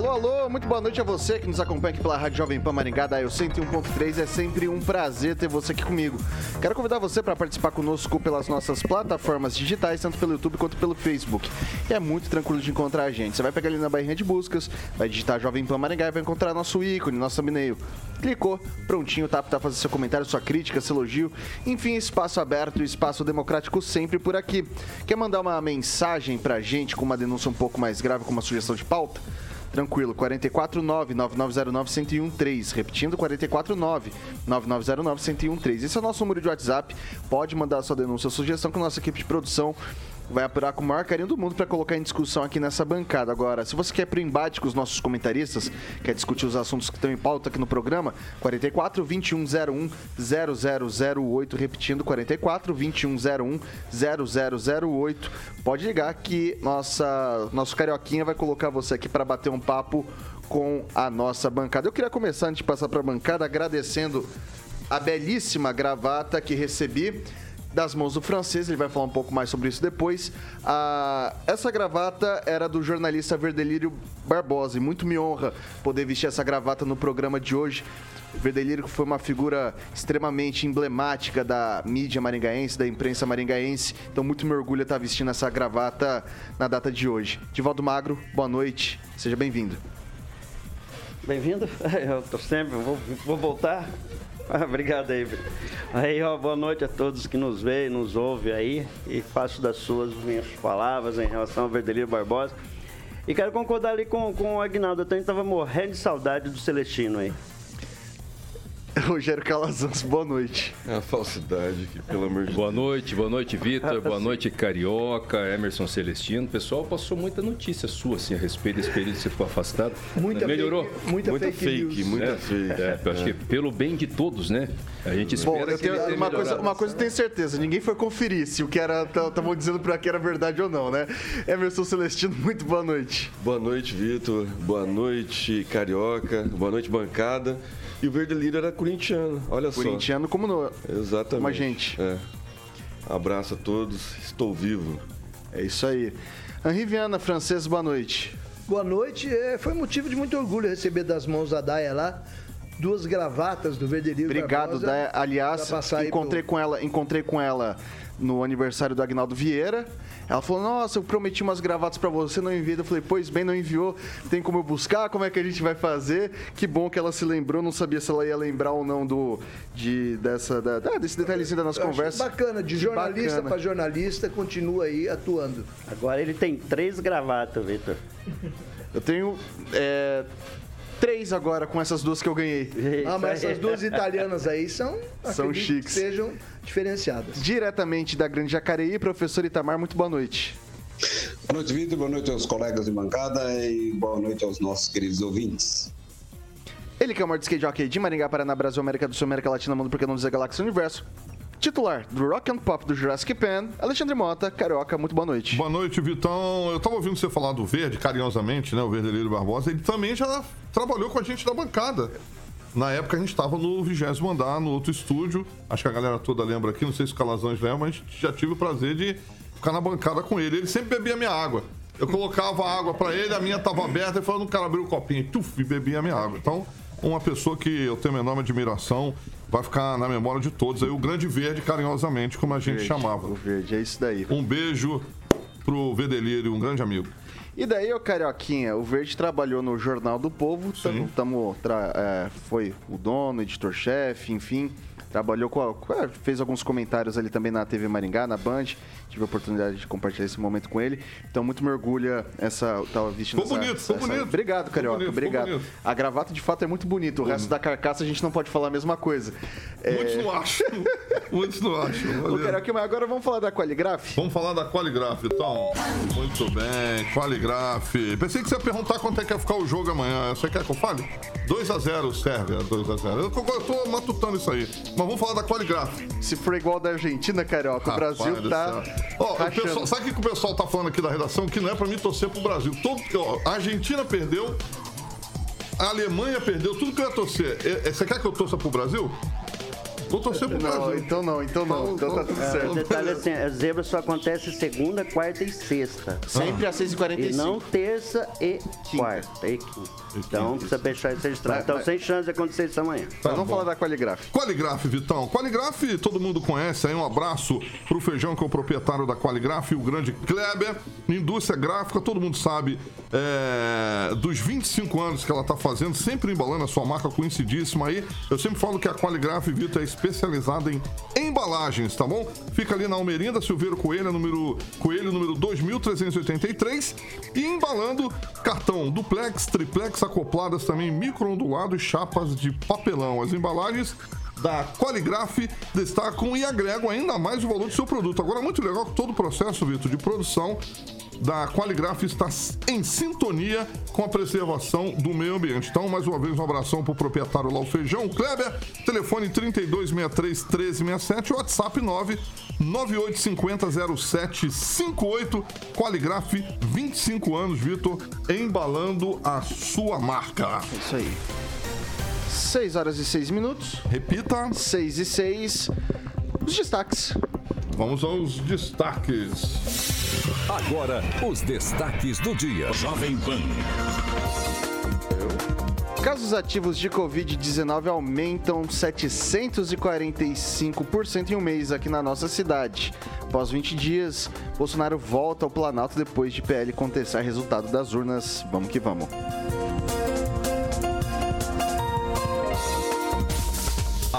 Alô, alô, muito boa noite a você que nos acompanha aqui pela Rádio Jovem Pan Maringá, da 101.3. É sempre um prazer ter você aqui comigo. Quero convidar você para participar conosco pelas nossas plataformas digitais, tanto pelo YouTube quanto pelo Facebook. E é muito tranquilo de encontrar a gente. Você vai pegar ali na barrinha de buscas, vai digitar Jovem Pan Maringá e vai encontrar nosso ícone, nosso thumbnail. Clicou, prontinho, tá para fazer seu comentário, sua crítica, seu elogio. Enfim, espaço aberto, espaço democrático sempre por aqui. Quer mandar uma mensagem pra gente com uma denúncia um pouco mais grave, com uma sugestão de pauta? Tranquilo, 449-9909-1013. Repetindo, 449-9909-1013. Esse é o nosso número de WhatsApp. Pode mandar sua denúncia ou sugestão que a nossa equipe de produção vai apurar com o maior carinho do mundo para colocar em discussão aqui nessa bancada. Agora, se você quer pro embate com os nossos comentaristas, quer discutir os assuntos que estão em pauta aqui no programa, 44 2101 0008, repetindo 44 2101 0008. Pode ligar que nossa nosso carioquinha vai colocar você aqui para bater um papo com a nossa bancada. Eu queria começar antes de passar para a bancada agradecendo a belíssima gravata que recebi das mãos do francês, ele vai falar um pouco mais sobre isso depois. Ah, essa gravata era do jornalista Verdelírio Barbosa e muito me honra poder vestir essa gravata no programa de hoje. Verdelírio foi uma figura extremamente emblemática da mídia maringaense, da imprensa maringaense, então muito me orgulho estar vestindo essa gravata na data de hoje. Divaldo Magro, boa noite, seja bem-vindo. Bem-vindo, eu tô sempre, vou, vou voltar. Obrigado aí. Aí, ó, boa noite a todos que nos veem, nos ouvem aí e faço das suas minhas palavras em relação ao Verdelírio Barbosa. E quero concordar ali com, com o Agnaldo, eu também estava morrendo de saudade do Celestino aí. Rogério Calazans, boa noite. É a falsidade que, pelo amor de Boa noite, boa noite, Vitor. Boa noite, Carioca, Emerson Celestino. O pessoal passou muita notícia sua assim, a respeito desse período que você ficou afastado. Muita Melhorou? Fake, muita, muita fake, fake muita é, fake. É, eu acho que pelo bem de todos, né? A gente espera Bom, eu tenho, uma, coisa, uma coisa eu tenho certeza, ninguém foi conferir se o que era estavam dizendo para que era verdade ou não, né? Emerson Celestino, muito boa noite. Boa noite, Vitor. Boa noite, Carioca. Boa noite, bancada. E o Verde Lírio era corintiano, olha só. Corintiano como no... Exatamente. Como a gente. É. Abraço a todos, estou vivo. É isso aí. Henri Viana, francês, boa noite. Boa noite. É, foi motivo de muito orgulho receber das mãos da Daia lá duas gravatas do Lírio. Obrigado, Daia. Aliás, encontrei pro... com ela, encontrei com ela no aniversário do Agnaldo Vieira. Ela falou: Nossa, eu prometi umas gravatas para você, não enviei. Eu falei: Pois bem, não enviou. Tem como eu buscar? Como é que a gente vai fazer? Que bom que ela se lembrou. Não sabia se ela ia lembrar ou não do de dessa da, desse detalhezinho da nossa eu conversa. Bacana, de jornalista para jornalista, continua aí atuando. Agora ele tem três gravatas, Vitor. Eu tenho é, três agora com essas duas que eu ganhei. Ah, mas essas duas italianas aí são, são chiques. Que sejam diferenciadas. Diretamente da Grande Jacareí, professor Itamar, muito boa noite. Boa noite, Vitor. Boa noite aos colegas de bancada e boa noite aos nossos queridos ouvintes. Ele que é o maior skate jockey de Maringá, Paraná, Brasil, América do Sul, América Latina, Mundo, porque não dizer Galáxia Universo titular do Rock and Pop do Jurassic Pan, Alexandre Mota, Carioca, muito boa noite. Boa noite, Vitão. Eu tava ouvindo você falar do Verde, carinhosamente, né? O Verdelírio Barbosa. Ele também já trabalhou com a gente da bancada. Na época a gente estava no vigésimo andar, no outro estúdio. Acho que a galera toda lembra aqui, não sei se os Calazans lembram, mas já tive o prazer de ficar na bancada com ele. Ele sempre bebia minha água. Eu colocava água para ele, a minha tava aberta, e falando, o cara abriu o copinho, tuf, e bebia a minha água. Então, uma pessoa que eu tenho uma enorme admiração, vai ficar na memória de todos. Aí o Grande Verde, carinhosamente, como a gente verde, chamava. O Verde, é isso daí. Um beijo pro Vedelírio, um grande amigo. E daí, ô Carioquinha, o Verde trabalhou no Jornal do Povo, tamo, tamo é, foi o dono, editor-chefe, enfim. Trabalhou com, a- com a- fez alguns comentários ali também na TV Maringá, na Band. Tive a oportunidade de compartilhar esse momento com ele. Então, muito me orgulha essa. Tava vestindo Ficou essa- bonito, ficou essa- bonito. Obrigado, Carioca. bonito, obrigado. bonito. A gravata de fato é muito bonita. O resto da carcaça a gente não pode falar a mesma coisa. É, Muitos não acham. Muitos não acham. Ô, Valeu. Carioca, mas agora vamos falar da Qualigraph? Vamos falar da Qualigraph, então. Muito bem, Qualigraph. Pensei que você ia perguntar quanto é que ia ficar o jogo amanhã. Você quer que eu fale? 2x0 Sérvia, 2x0. Eu, tô- eu tô matutando isso aí. Mas vamos falar da Qualigraph. Se for igual da Argentina, Carioca, o Rapaz Brasil do tá. céu. Ó, rachando. pessoal- sabe o que que o pessoal tá falando aqui da redação? Que não é pra mim torcer pro Brasil. Todo, ó, a Argentina perdeu, a Alemanha perdeu, tudo que eu ia torcer. É- é- Você quer que eu torça pro Brasil? Vou torcer pro Não, Brasil. então não, então não. Então tá tudo O certo. detalhe é assim, a zebra só acontece segunda, quarta e sexta. Sempre às E 6h45. não terça e quarta. E quinta. Então precisa deixar isso registrado. Então sem chance de acontecer isso amanhã. Mas Tá vamos bom. falar da Qualigraph. Qualigraph, Vitão. Qualigraph, todo mundo conhece. Aí um abraço pro Feijão, que é o proprietário da Qualigraph, e o grande Kleber, indústria gráfica, todo mundo sabe é, dos 25 anos que ela tá fazendo, sempre embalando a sua marca conhecidíssima aí. Eu sempre falo que a Qualigraph, Vitor, é especializada em embalagens, tá bom? Fica ali na Almerinda, Silveiro Coelho, número, Coelho, número 2383. E embalando cartão duplex, triplex, acopladas também, micro-ondulado e chapas de papelão. As embalagens da Qualigraph destacam e agregam ainda mais o valor do seu produto. Agora, muito legal todo o processo, Vitor, de produção da Qualigraph está em sintonia com a preservação do meio ambiente. Então, mais uma vez, um abração para o proprietário lá, o Feijão Kleber, telefone 3263-1367, WhatsApp 998500758, Qualigraph, 25 anos, Vitor, embalando a sua marca. Isso aí. 6 horas e 6 minutos. Repita, 6 e 6. Os destaques. Vamos aos destaques. Agora, os destaques do dia. Jovem Pan. Casos ativos de Covid-19 aumentam 745% em um mês aqui na nossa cidade. Após 20 dias, Bolsonaro volta ao Planalto depois de PL contestar resultado das urnas. Vamos que vamos.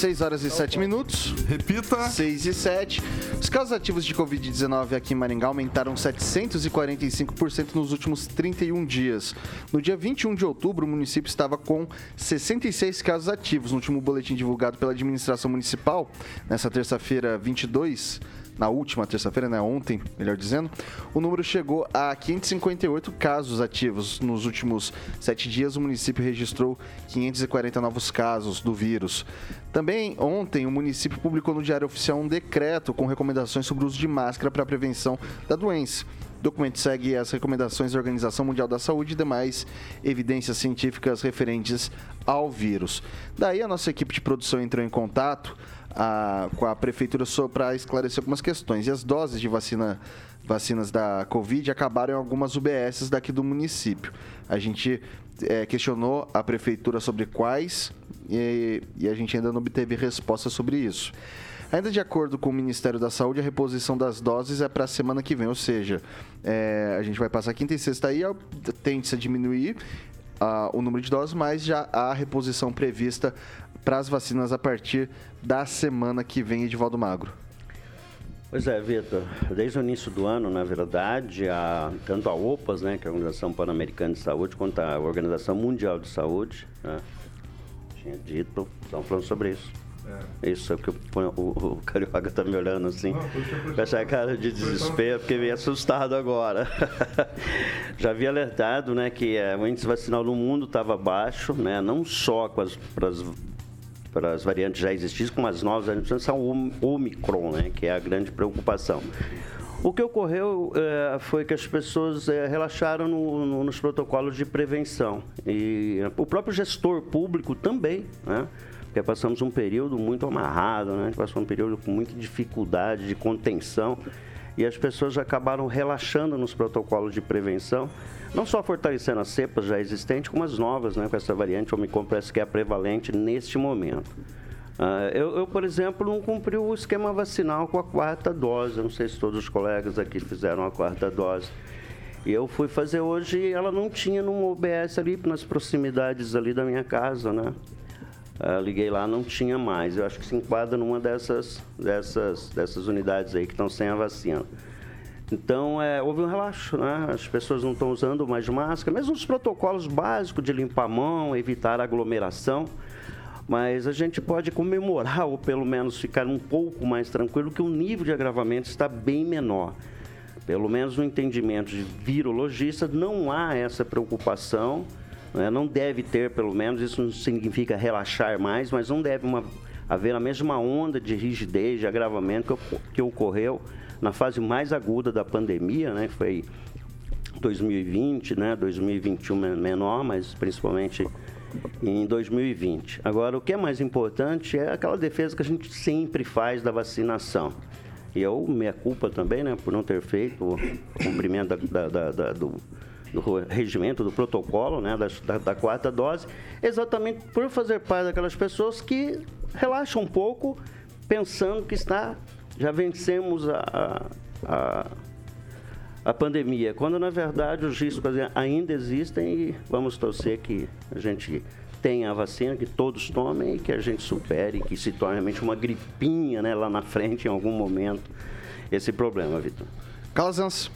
6 horas e 7 minutos. Repita. 6 e 7. Os casos ativos de Covid-19 aqui em Maringá aumentaram 745% nos últimos 31 dias. No dia 21 de outubro, o município estava com 66 casos ativos. No último boletim divulgado pela administração municipal, nessa terça-feira 22, na última terça-feira, né, ontem, melhor dizendo, o número chegou a 558 casos ativos. Nos últimos sete dias, o município registrou 540 novos casos do vírus. Também ontem, o município publicou no Diário Oficial um decreto com recomendações sobre o uso de máscara para a prevenção da doença. O documento segue as recomendações da Organização Mundial da Saúde e demais evidências científicas referentes ao vírus. Daí a nossa equipe de produção entrou em contato ah, com a prefeitura para esclarecer algumas questões. E as doses de vacina, vacinas da Covid acabaram em algumas UBSs daqui do município. A gente eh, questionou a prefeitura sobre quais e, e a gente ainda não obteve resposta sobre isso. Ainda de acordo com o Ministério da Saúde, a reposição das doses é para a semana que vem, ou seja, é, a gente vai passar quinta e sexta aí, a- tende-se a diminuir ah, o número de doses, mas já há reposição prevista para as vacinas a partir da semana que vem, Edivaldo Magro. Pois é, Vitor. Desde o início do ano, na verdade, a, tanto a OPAS, né, que é a Organização Pan-Americana de Saúde, quanto a Organização Mundial de Saúde, né, tinha dito, estão falando sobre isso. Isso é o que o, o, o Carioca tá me olhando assim, com essa cara de desespero, porque me assustado agora. Já havia alertado né, que eh, o índice vacinal no mundo estava baixo, né, não só com as, para as variantes já existentes, como as novas variantes, são o Omicron, né, que é a grande preocupação. O que ocorreu eh, foi que as pessoas eh, relaxaram no- no- nos protocolos de prevenção. E o próprio gestor público também, né? Porque passamos um período muito amarrado, né? Passou um período com muita dificuldade de contenção. E as pessoas acabaram relaxando nos protocolos de prevenção, não só fortalecendo as cepas já existentes, como as novas, né, com essa variante Omicron parece que é prevalente neste momento. Uh, eu, eu, por exemplo, não cumpri o esquema vacinal com a quarta dose. Eu não sei se todos os colegas aqui fizeram a quarta dose. E eu fui fazer hoje e ela não tinha num OBS ali nas proximidades ali da minha casa, né? Uh, liguei lá, não tinha mais. Eu acho que se enquadra numa dessas, dessas, dessas unidades aí que estão sem a vacina. Então, é, houve um relaxo, né? As pessoas não estão usando mais máscara, mesmo os protocolos básicos de limpar a mão, evitar aglomeração. Mas a gente pode comemorar, ou pelo menos ficar um pouco mais tranquilo, que o nível de agravamento está bem menor. Pelo menos no entendimento de virologista, não há essa preocupação né? Não deve ter, pelo menos, isso não significa relaxar mais, mas não deve uma, haver a mesma onda de rigidez, de agravamento que, que ocorreu na fase mais aguda da pandemia, né? Foi 2020, né? 2021 menor, mas principalmente em 2020. Agora, o que é mais importante é aquela defesa que a gente sempre faz da vacinação. E eu, minha culpa também, né, por não ter feito o cumprimento da, da, da, do, do regimento, do protocolo, né, da, da, quarta dose, exatamente por fazer parte daquelas pessoas que relaxam um pouco, pensando que está, já vencemos a, a, a pandemia, quando na verdade os riscos ainda existem e vamos torcer que a gente tenha a vacina, que todos tomem e que a gente supere, que se torne realmente uma gripinha né, lá na frente em algum momento esse problema, Vitor. Calazans.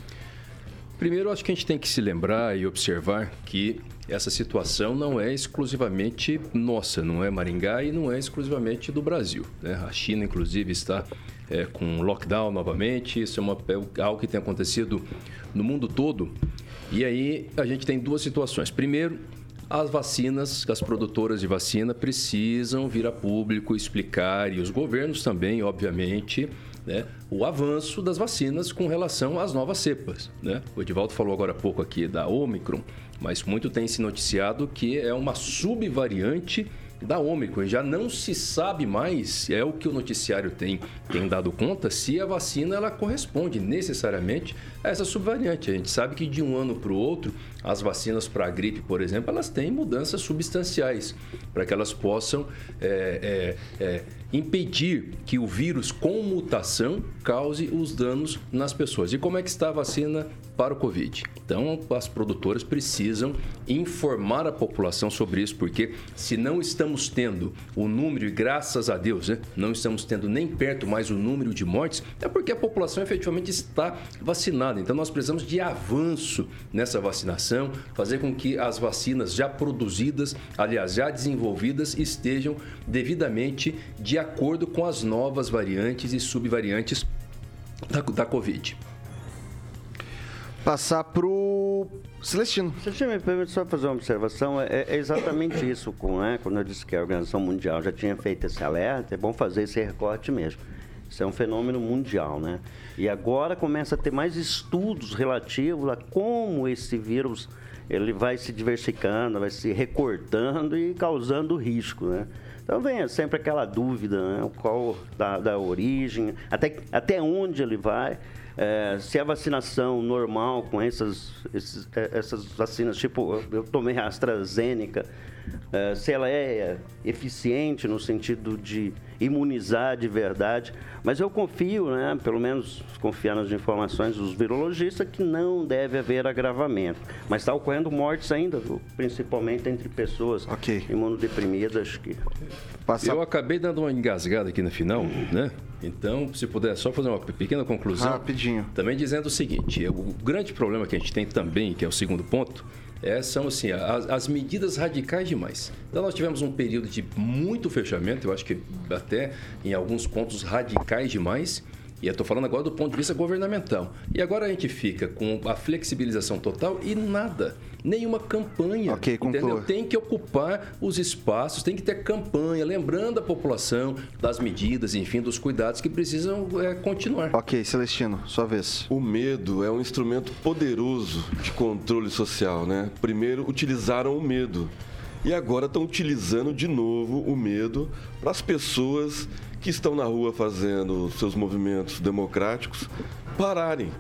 Primeiro, acho que a gente tem que se lembrar e observar que essa situação não é exclusivamente nossa, não é Maringá e não é exclusivamente do Brasil. Né? A China, inclusive, está é, com lockdown novamente, isso é, uma, é algo que tem acontecido no mundo todo. E aí a gente tem duas situações. Primeiro, as vacinas, as produtoras de vacina precisam vir a público explicar, e os governos também, obviamente, né, o avanço das vacinas com relação às novas cepas. Né? O Edivaldo falou agora há pouco aqui da Omicron, mas muito tem se noticiado que é uma subvariante da Ômicron. Já não se sabe mais, é o que o noticiário tem, tem dado conta, se a vacina ela corresponde necessariamente essa subvariante. A gente sabe que de um ano para o outro, as vacinas para a gripe, por exemplo, elas têm mudanças substanciais para que elas possam é, é, é, impedir que o vírus com mutação cause os danos nas pessoas. E como é que está a vacina para o Covid. Então, as produtoras precisam informar a população sobre isso, porque se não estamos tendo o número, e graças a Deus, né, não estamos tendo nem perto mais o número de mortes, é porque a população efetivamente está vacinada. Então, nós precisamos de avanço nessa vacinação, fazer com que as vacinas já produzidas, aliás, já desenvolvidas, estejam devidamente de acordo com as novas variantes e subvariantes da, da Covid passar pro Celestino. Celestino, me permite só fazer uma observação. É, é exatamente isso, com, né, quando eu disse que a Organização Mundial já tinha feito esse alerta, é bom fazer esse recorte mesmo. Isso é um fenômeno mundial, né? E agora começa a ter mais estudos relativos a como esse vírus ele vai se diversificando, vai se recortando e causando risco, né? Então vem sempre aquela dúvida, né? Qual da, da origem, até, até onde ele vai. É, se a vacinação normal com essas, esses, é, essas vacinas, tipo, eu tomei a AstraZeneca, é, se ela é eficiente no sentido de imunizar de verdade, mas eu confio, né, pelo menos confiar nas informações dos virologistas, que não deve haver agravamento. Mas está ocorrendo mortes ainda, principalmente entre pessoas okay. imunodeprimidas. Que... Passa... Eu acabei dando uma engasgada aqui no final, né? Então, se puder só fazer uma pequena conclusão. Rapidinho. Também dizendo o seguinte: o grande problema que a gente tem também, que é o segundo ponto, é, são assim, as, as, medidas radicais demais. Então nós tivemos um período de muito fechamento, eu acho que até em alguns pontos radicais demais. E eu estou falando agora do ponto de vista governamental. E agora a gente fica com a flexibilização total e nada nenhuma campanha. Ok, entendeu? Tem que ocupar os espaços, tem que ter campanha, lembrando a população das medidas, enfim, dos cuidados que precisam é, continuar. Ok, Celestino, sua vez. O medo é um instrumento poderoso de controle social, né? Primeiro, utilizaram o medo. E agora estão utilizando de novo o medo para as pessoas que estão na rua fazendo seus movimentos democráticos pararem.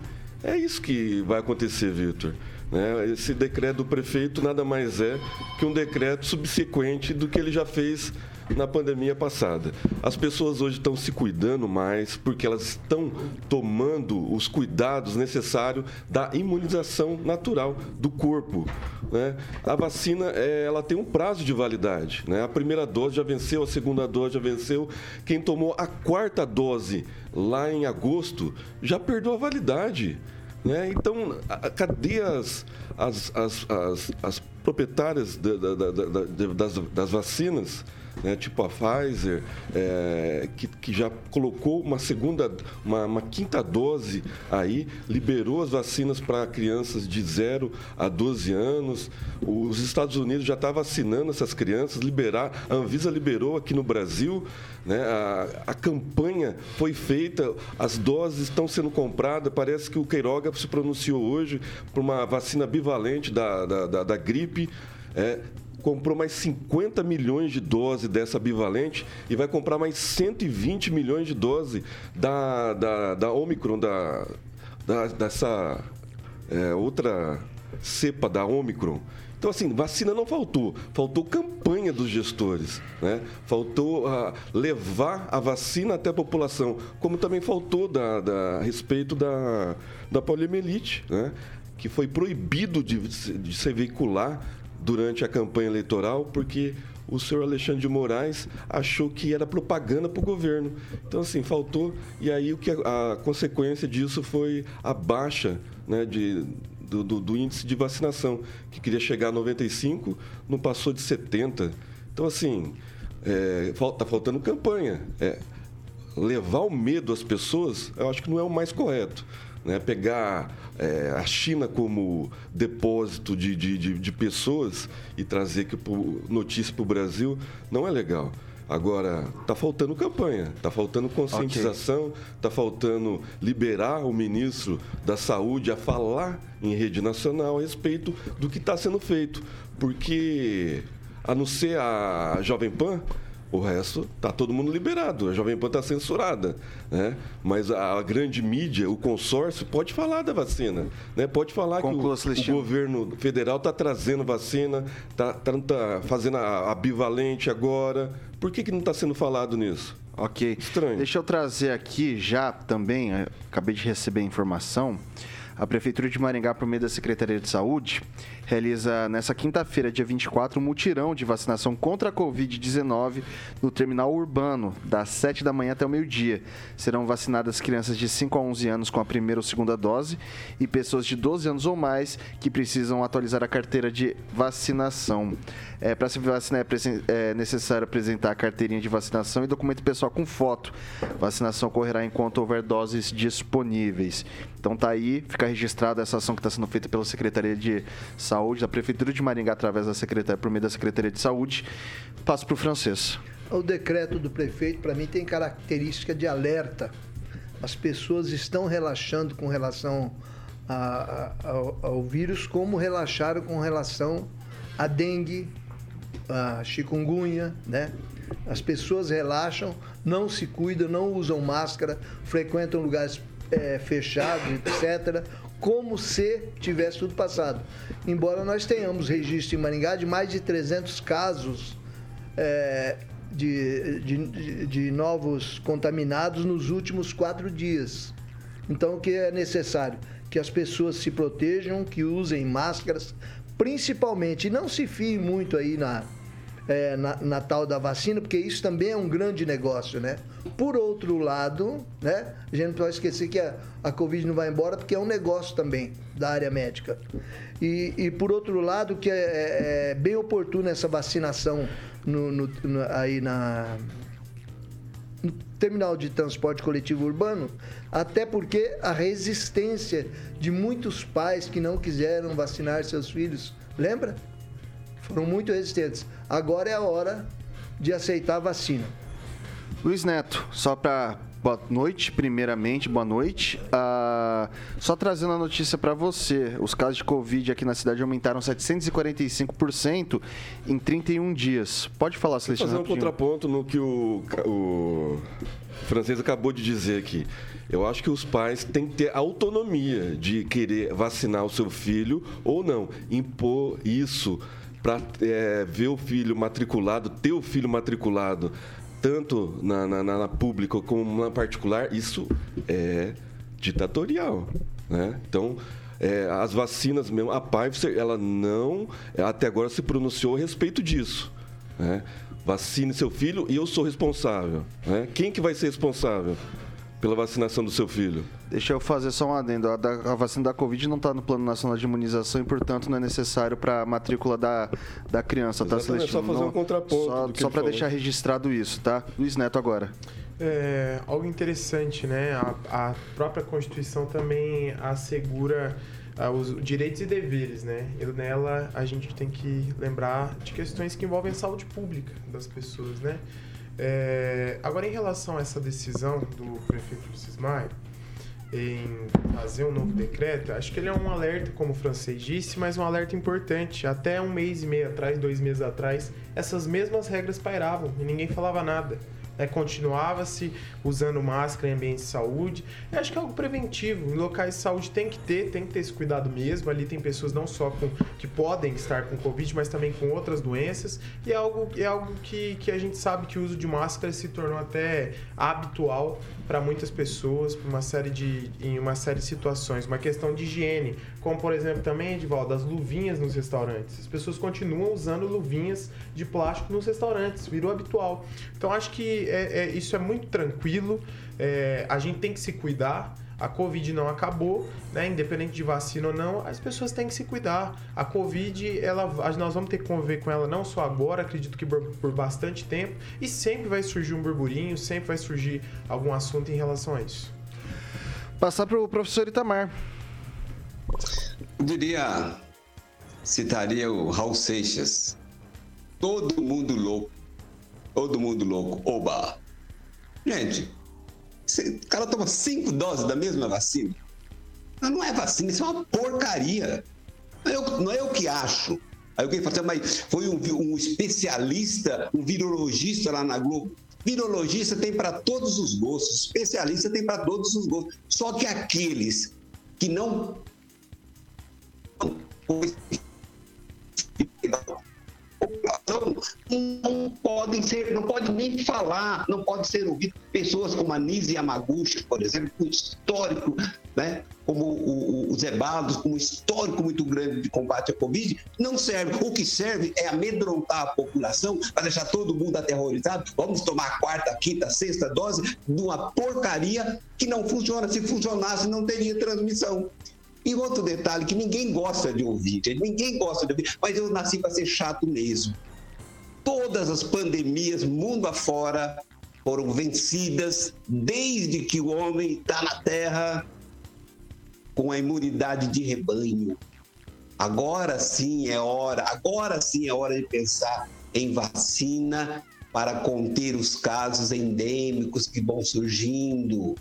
É isso que vai acontecer, Vitor. Né? Esse decreto do prefeito nada mais é que um decreto subsequente do que ele já fez na pandemia passada. As pessoas hoje estão se cuidando mais porque elas estão tomando os cuidados necessários da imunização natural do corpo. Né? A vacina é, ela tem um prazo de validade. Né? A primeira dose já venceu, a segunda dose já venceu. Quem tomou a quarta dose lá em agosto já perdeu a validade. Né? Então, cadê as, as, as, as, as proprietárias da, da, da, das, das vacinas? Né, tipo a Pfizer, é, que, que já colocou uma segunda, uma, uma, quinta dose aí, liberou as vacinas para crianças de 0 a 12 anos. Os Estados Unidos já está vacinando essas crianças, liberar, a Anvisa liberou aqui no Brasil. Né, a, a campanha foi feita, as doses estão sendo compradas. Parece que o Queiroga se pronunciou hoje por uma vacina bivalente da, da, da, da gripe. É, comprou mais 50 milhões de doses dessa bivalente e vai comprar mais 120 milhões de doses da, da, da Omicron, da, da dessa é, outra cepa da Omicron. Então, assim, vacina não faltou, faltou campanha dos gestores, né? faltou uh, levar a vacina até a população, como também faltou da, da, a respeito da, da poliomielite, né? que foi proibido de, de ser veicular durante a campanha eleitoral, porque o senhor Alexandre de Moraes achou que era propaganda para o governo. Então, assim, faltou. E aí o que a, a consequência disso foi a baixa né, de, do, do, do, índice de vacinação, que queria chegar a 95, não passou de 70. Então, assim, está é, tá faltando campanha. É, levar o medo às pessoas, eu acho que não é o mais correto. Né? Pegar é, a China como depósito de, de, de, de pessoas e trazer que, notícia para o Brasil não é legal. Agora, está faltando campanha, está faltando conscientização, está okay. faltando liberar o ministro da Saúde a falar em rede nacional a respeito do que está sendo feito. Porque, a não ser a Jovem Pan, o resto tá todo mundo liberado. A Jovem Pan está censurada, né? Mas a, a, grande mídia, o consórcio, pode falar da vacina, né? Pode falar Conclua, que o, o, governo federal está trazendo vacina, está tá, tá fazendo a, a bivalente agora. Por que, que não está sendo falado nisso? Ok. Estranho. Deixa eu trazer aqui já também, eh, acabei de receber a informação. A Prefeitura de Maringá, por meio da Secretaria de Saúde, realiza nessa quinta-feira, dia 24, um mutirão de vacinação contra a Covid-19 no terminal urbano, das 7 da manhã até o meio-dia. Serão vacinadas crianças de 5 a 11 anos com a primeira ou segunda dose e pessoas de 12 anos ou mais que precisam atualizar a carteira de vacinação. É, Para se vacinar é, é necessário apresentar a carteirinha de vacinação e documento pessoal com foto. Vacinação ocorrerá enquanto houver doses disponíveis. Então tá aí, fica registrada essa ação que está sendo feita pela Secretaria de Saúde, da Prefeitura de Maringá, através da Secretaria, por meio da Secretaria de Saúde. Passo para o francês. O decreto do prefeito, para mim, tem característica de alerta. As pessoas estão relaxando com relação a, a, ao, ao vírus, como relaxaram com relação à dengue, a chikungunya, né? As pessoas relaxam, não se cuidam, não usam máscara, frequentam lugares é, fechados, etc., como se tivesse tudo passado. Embora nós tenhamos registro em Maringá de mais de 300 casos é, de, de, de novos contaminados nos últimos quatro dias. Então, o que é necessário? Que as pessoas se protejam, que usem máscaras, principalmente, e não se fiem muito aí na, é, na, na, tal da vacina, porque isso também é um grande negócio, né? Por outro lado, né? A gente não pode esquecer que a, a Covid não vai embora, porque é um negócio também da área médica. E, e por outro lado, que é, é, é bem oportuna essa vacinação no, no, no, aí na, no terminal de transporte coletivo urbano, até porque a resistência de muitos pais que não quiseram vacinar seus filhos, lembra? Foram muito resistentes. Agora é a hora de aceitar a vacina. Luiz Neto, só para Boa noite, primeiramente, boa noite. Ah, só trazendo a notícia para você: os casos de Covid aqui na cidade aumentaram 745% em 31 dias. Pode falar, Celestino. Fazer um contraponto no que o, o francês acabou de dizer aqui. Eu acho que os pais têm que ter autonomia de querer vacinar o seu filho ou não. Impor isso para é, ver o filho matriculado, ter o filho matriculado, tanto na, na, na pública como na particular, isso é ditatorial. Né? Então, é, as vacinas mesmo, a Pfizer, ela não, até agora se pronunciou a respeito disso. Né? Vacine seu filho e eu sou responsável. Né? Quem que vai ser responsável? Pela vacinação do seu filho? Deixa eu fazer só um adendo. A, da, a vacina da Covid não está no Plano Nacional de Imunização e, portanto, não é necessário para a matrícula da, da criança, tá, Exatamente, Celestino? É só fazer não, um contraponto. Só, só para deixar registrado isso, tá? Luiz Neto agora. É, algo interessante, né? A, a própria Constituição também assegura uh, os direitos e deveres, né? E nela a gente tem que lembrar de questões que envolvem a saúde pública das pessoas, né? É, agora, em relação a essa decisão do prefeito Luiz Maia em fazer um novo decreto, acho que ele é um alerta, como o francês disse, mas um alerta importante. Até um mês e meio atrás, dois meses atrás, essas mesmas regras pairavam e ninguém falava nada. Né, continuava-se usando máscara em ambientes de saúde. Eu acho que é algo preventivo. Em locais de saúde tem que ter, tem que ter esse cuidado mesmo. Ali tem pessoas não só com, que podem estar com Covid, mas também com outras doenças. E é algo, é algo que, que a gente sabe que o uso de máscara se tornou até habitual para muitas pessoas, por uma série de, em uma série de situações. Uma questão de higiene, como por exemplo também, Edivaldo, das luvinhas nos restaurantes. As pessoas continuam usando luvinhas de plástico nos restaurantes, virou habitual. Então acho que é, é, isso é muito tranquilo, é, a gente tem que se cuidar. A Covid não acabou, né? Independente de vacina ou não, as pessoas têm que se cuidar. A Covid, ela, nós vamos ter que conviver com ela não só agora, acredito que por, por bastante tempo, e sempre vai surgir um burburinho, sempre vai surgir algum assunto em relação a isso. Passar para o professor Itamar. Eu diria, citaria o Raul Seixas. Todo mundo louco. Todo mundo louco. Oba! Gente, o cara toma cinco doses da mesma vacina. Não é vacina, isso é uma porcaria. Não é eu, não é eu que acho. Aí alguém fala assim, mas foi um, um especialista, um virologista lá na Globo. Virologista tem para todos os gostos, especialista tem para todos os gostos. Só que aqueles que não população não podem ser, não pode nem falar, não pode ser ouvido. Pessoas como a Nise Yamaguchi, por exemplo, com histórico, né, como o, o Zé Balos, com um histórico muito grande de combate à Covid, não serve. O que serve é amedrontar a população para deixar todo mundo aterrorizado. Vamos tomar a quarta, quinta, sexta dose de uma porcaria que não funciona. Se funcionasse, não teria transmissão. E outro detalhe que ninguém gosta de ouvir, ninguém gosta de ouvir, mas eu nasci para ser chato mesmo. Todas as pandemias, mundo afora, foram vencidas desde que o homem está na Terra com a imunidade de rebanho. Agora sim é hora, agora sim é hora de pensar em vacina para conter os casos endêmicos que vão surgindo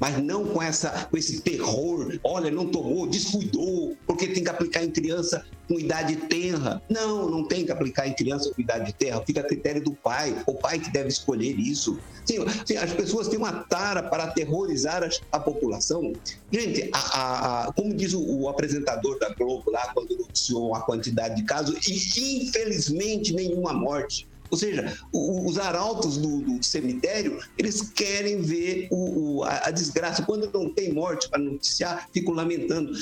mas não com, essa, com esse terror. Olha, não tomou, descuidou, porque tem que aplicar em criança com idade tenra. Não, não tem que aplicar em criança com idade tenra, fica a critério do pai, o pai que deve escolher isso. Sim, sim as pessoas têm uma tara para aterrorizar a, a população. Gente, a, a, como diz o, o, apresentador da Globo lá, quando noticiou a quantidade de casos, e infelizmente nenhuma morte. Ou seja, os arautos do, do cemitério, eles querem ver o, o, a, desgraça. Quando não tem morte para noticiar, ficam lamentando.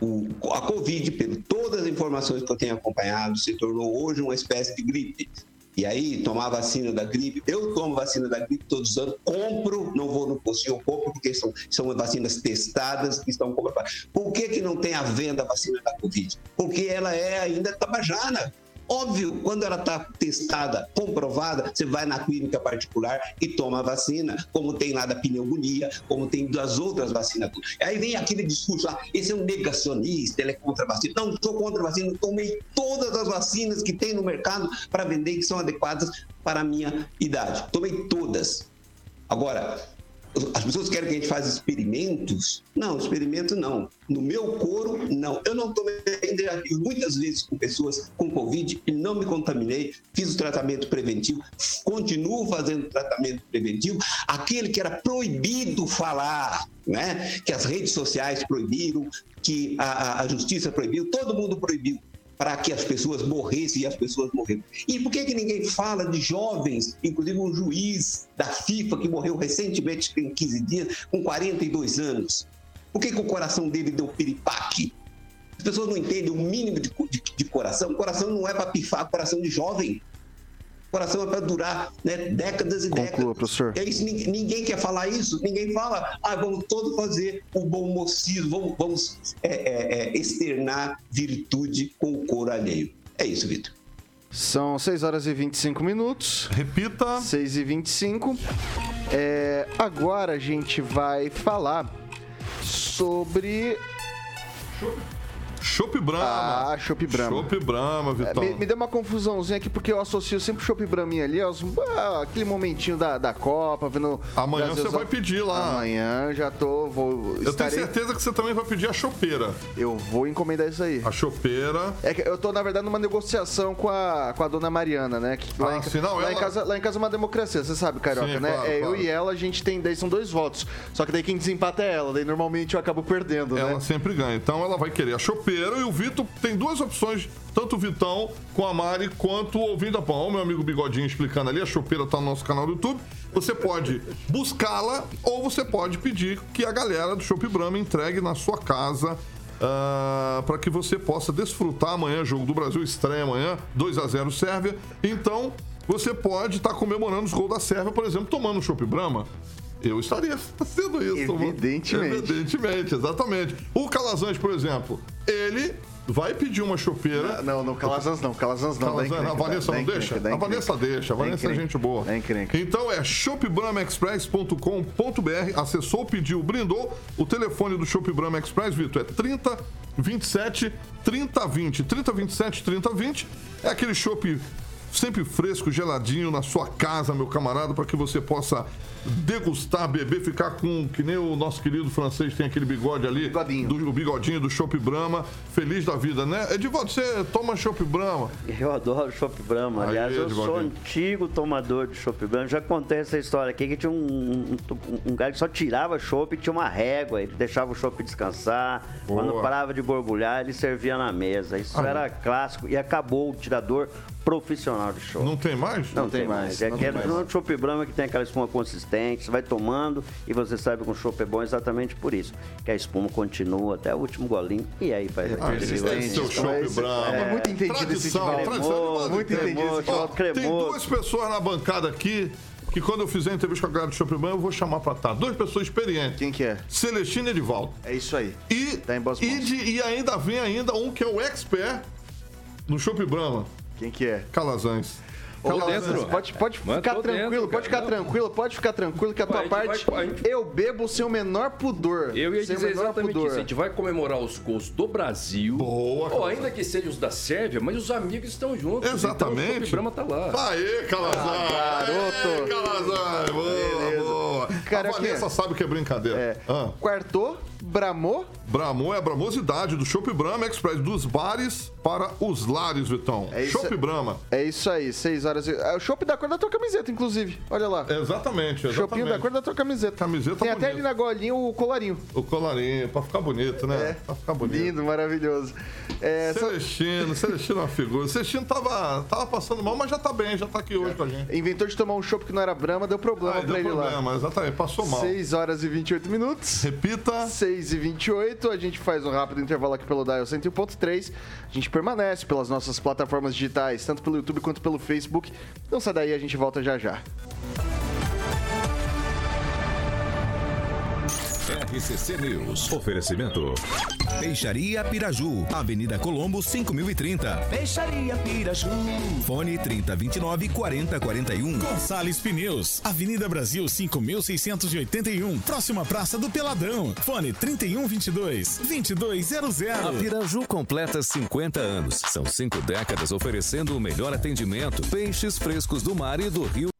O, a Covid, por todas as informações que eu tenho acompanhado, se tornou hoje uma espécie de gripe. E aí, tomar vacina da gripe, eu tomo vacina da gripe todos os anos, compro, não vou no postinho, eu compro porque são, são vacinas testadas que estão comprovadas. Por que, que não tem a venda a vacina da Covid? Porque ela é ainda tabajara. Óbvio, quando ela está testada, comprovada, você vai na clínica particular e toma a vacina, como tem lá da pneumonia, como tem das outras vacinas. Aí vem aquele discurso lá, esse é um negacionista, ele é contra a vacina. Não, sou contra a vacina, tomei todas as vacinas que tem no mercado para vender que são adequadas para a minha idade. Tomei todas. Agora, as pessoas querem que a gente faça experimentos. Não, experimento não. No meu couro, não. Eu não tomei muitas vezes com pessoas com Covid e não me contaminei. Fiz o tratamento preventivo, continuo fazendo tratamento preventivo. Aquele que era proibido falar, né? que as redes sociais proibiram, que a, a justiça proibiu, todo mundo proibiu para que as pessoas morressem e as pessoas morreram. E por que, que ninguém fala de jovens, inclusive um juiz da FIFA que morreu recentemente, tem 15 dias, com 42 anos? Por que, que o coração dele deu piripaque? As pessoas não entendem o mínimo de, de, de coração. O coração não é para pifar, coração de jovem coração é para durar né, décadas e Conclua, décadas. professor. É isso, ninguém, ninguém, quer falar isso, ninguém fala, ah, vamos todos fazer o bom mocismo, vamos, vamos é, é, é, externar virtude com o couro alheio. É isso, Vitor. São 6 horas e 25 minutos. Repita. 6 e 25. É, agora a gente vai falar sobre Chopp Brahma. Ah, Chopp Brahma. Chopp Brahma, Vitão. É, me, me, deu uma confusãozinha aqui, porque eu associo sempre o Chopp Braminha ali, aos, ah, aquele momentinho da, da Copa, vendo... Amanhã você vai pedir lá. Amanhã já tô... Vou, eu estarei... tenho certeza que você também vai pedir a chopeira. Eu vou encomendar isso aí. A chopeira. É que eu tô, na verdade, numa negociação com a, com a dona Mariana, né? Que lá, ah, em, sim, não, lá, ela... em casa, lá em casa é uma democracia, você sabe, Carioca, sim, né? Claro, é, claro. Eu e ela, a gente tem... Daí são dois votos. Só que daí quem desempata é ela. Daí normalmente eu acabo perdendo, ela né? sempre ganha. Então ela vai querer a chopeira e o Vitor tem duas opções, tanto o Vitão com a Mari quanto o Ouvindo a Pão. O meu amigo Bigodinho explicando ali, a chopeira tá no nosso canal do YouTube. Você pode buscá-la ou você pode pedir que a galera do Chopp Brahma entregue na sua casa uh, para que você possa desfrutar amanhã, jogo do Brasil, estreia amanhã, 2 a 0 Sérvia. Então, você pode estar tá comemorando os gols da Sérvia, por exemplo, tomando um Chopp Brahma. Eu estaria fazendo isso. Evidentemente. Evidentemente, exatamente. O Calazans, por exemplo, ele vai pedir uma chopeira. Não, não, Calazans não, Calazans não. Calazans, encrenca, a Vanessa não deixa? Encrenca, a Vanessa deixa, a Vanessa é gente boa. Então é shopbramaexpress.com.br, acessou, pediu, brindou. O telefone do Shop Brahma Express, Vitor, é 30 27 30 20. 30 27 30 20 é aquele chopp sempre fresco, geladinho na sua casa, meu camarada, para que você possa degustar, beber, ficar com que nem o nosso querido francês tem aquele bigode ali, bigodinho. Do, o bigodinho do Chopp Brahma, feliz da vida, né? Edivaldo, você toma Chopp Brahma? Eu adoro Chopp Brahma. Aí, Aliás, eu sou antigo tomador de Chopp Brahma. Já contei essa história aqui que tinha um, um, um cara que só tirava chopp e tinha uma régua. Ele deixava o chopp descansar. Boa. Quando parava de borbulhar, ele servia na mesa. Isso Ah, era clássico e acabou o tirador profissional de chopp. Não tem mais? Não, tem mais. É não que tem é mais. no chopp Brahma que tem aquela espuma consistente, você vai tomando e você sabe que o chopp é bom exatamente por isso. Que a espuma continua até o último golinho e aí faz Ah, aquele esse é golinho. seu Chopp Brahma. É muito entendido esse Tradição, Edivaldo. tradição. Muito entendido esse Ó. Tem duas pessoas na bancada aqui que quando eu fizer a entrevista com a galera do Chopp Brahma, eu vou chamar pra estar. Duas pessoas experientes. Quem que é? Celestino e Edivaldo. É isso aí. E, Tá em boas e, mãos. de- e ainda vem ainda um que é o expert no Chopp Brahma, Quem que é? Calazans. Calazans, dentro. Pode, pode Mas ficar tranquilo, dentro, pode ficar cara. tranquilo, pode ficar tranquilo que a tua A parte vai- a gente- eu bebo sem o menor pudor. Eu ia dizer menor exatamente pudor. isso. A gente vai comemorar os gols do Brasil. Boa, Ou ainda que sejam os da Sérvia, mas os amigos estão juntos. Exatamente. Então o Brahma tá lá. Aê, Calazans! Ah, garoto. Aê, Calazans! Boa, boa! Cara, a Vanessa sabe que é brincadeira. É. Ah. Quartou, bramou, Brahmo é a bramosidade do Chopp Brahma Express, dos bares para os lares, Vitão. É Chopp Brahma. é isso aí, seis horas. e- É o chopp da cor da tua camiseta, inclusive. Olha lá. Exatamente, Chopinho exatamente. da cor da tua camiseta. Camiseta Tem até ali na golinha o colarinho. O colarinho, pra ficar bonito, né? É. Pra ficar bonito. Lindo, maravilhoso. É, só- Celestino, Celestino é uma figura. Celestino tava, tava passando mal, mas já tá bem, já tá aqui hoje com a gente. Inventou de tomar um chopp que não era Brahma, deu problema pra deu ele lá. problema, exatamente, passou mal. 6 horas e 28 minutos. Repita. 6 e 28 a gente faz um rápido intervalo aqui pelo Dial 101.3. A gente permanece pelas nossas plataformas digitais, tanto pelo YouTube quanto pelo Facebook. Então sai daí, a gente volta já já. RCC News. Oferecimento. Peixaria Piraju, Avenida Colombo 5030. Peixaria Piraju. Fone 3029 4041. Gonçalves Pneus, Avenida Brasil 5681, próxima Praça do Peladão. Fone 3122 2200. A Piraju completa 50 anos. São cinco décadas oferecendo o melhor atendimento. Peixes frescos do mar e do rio.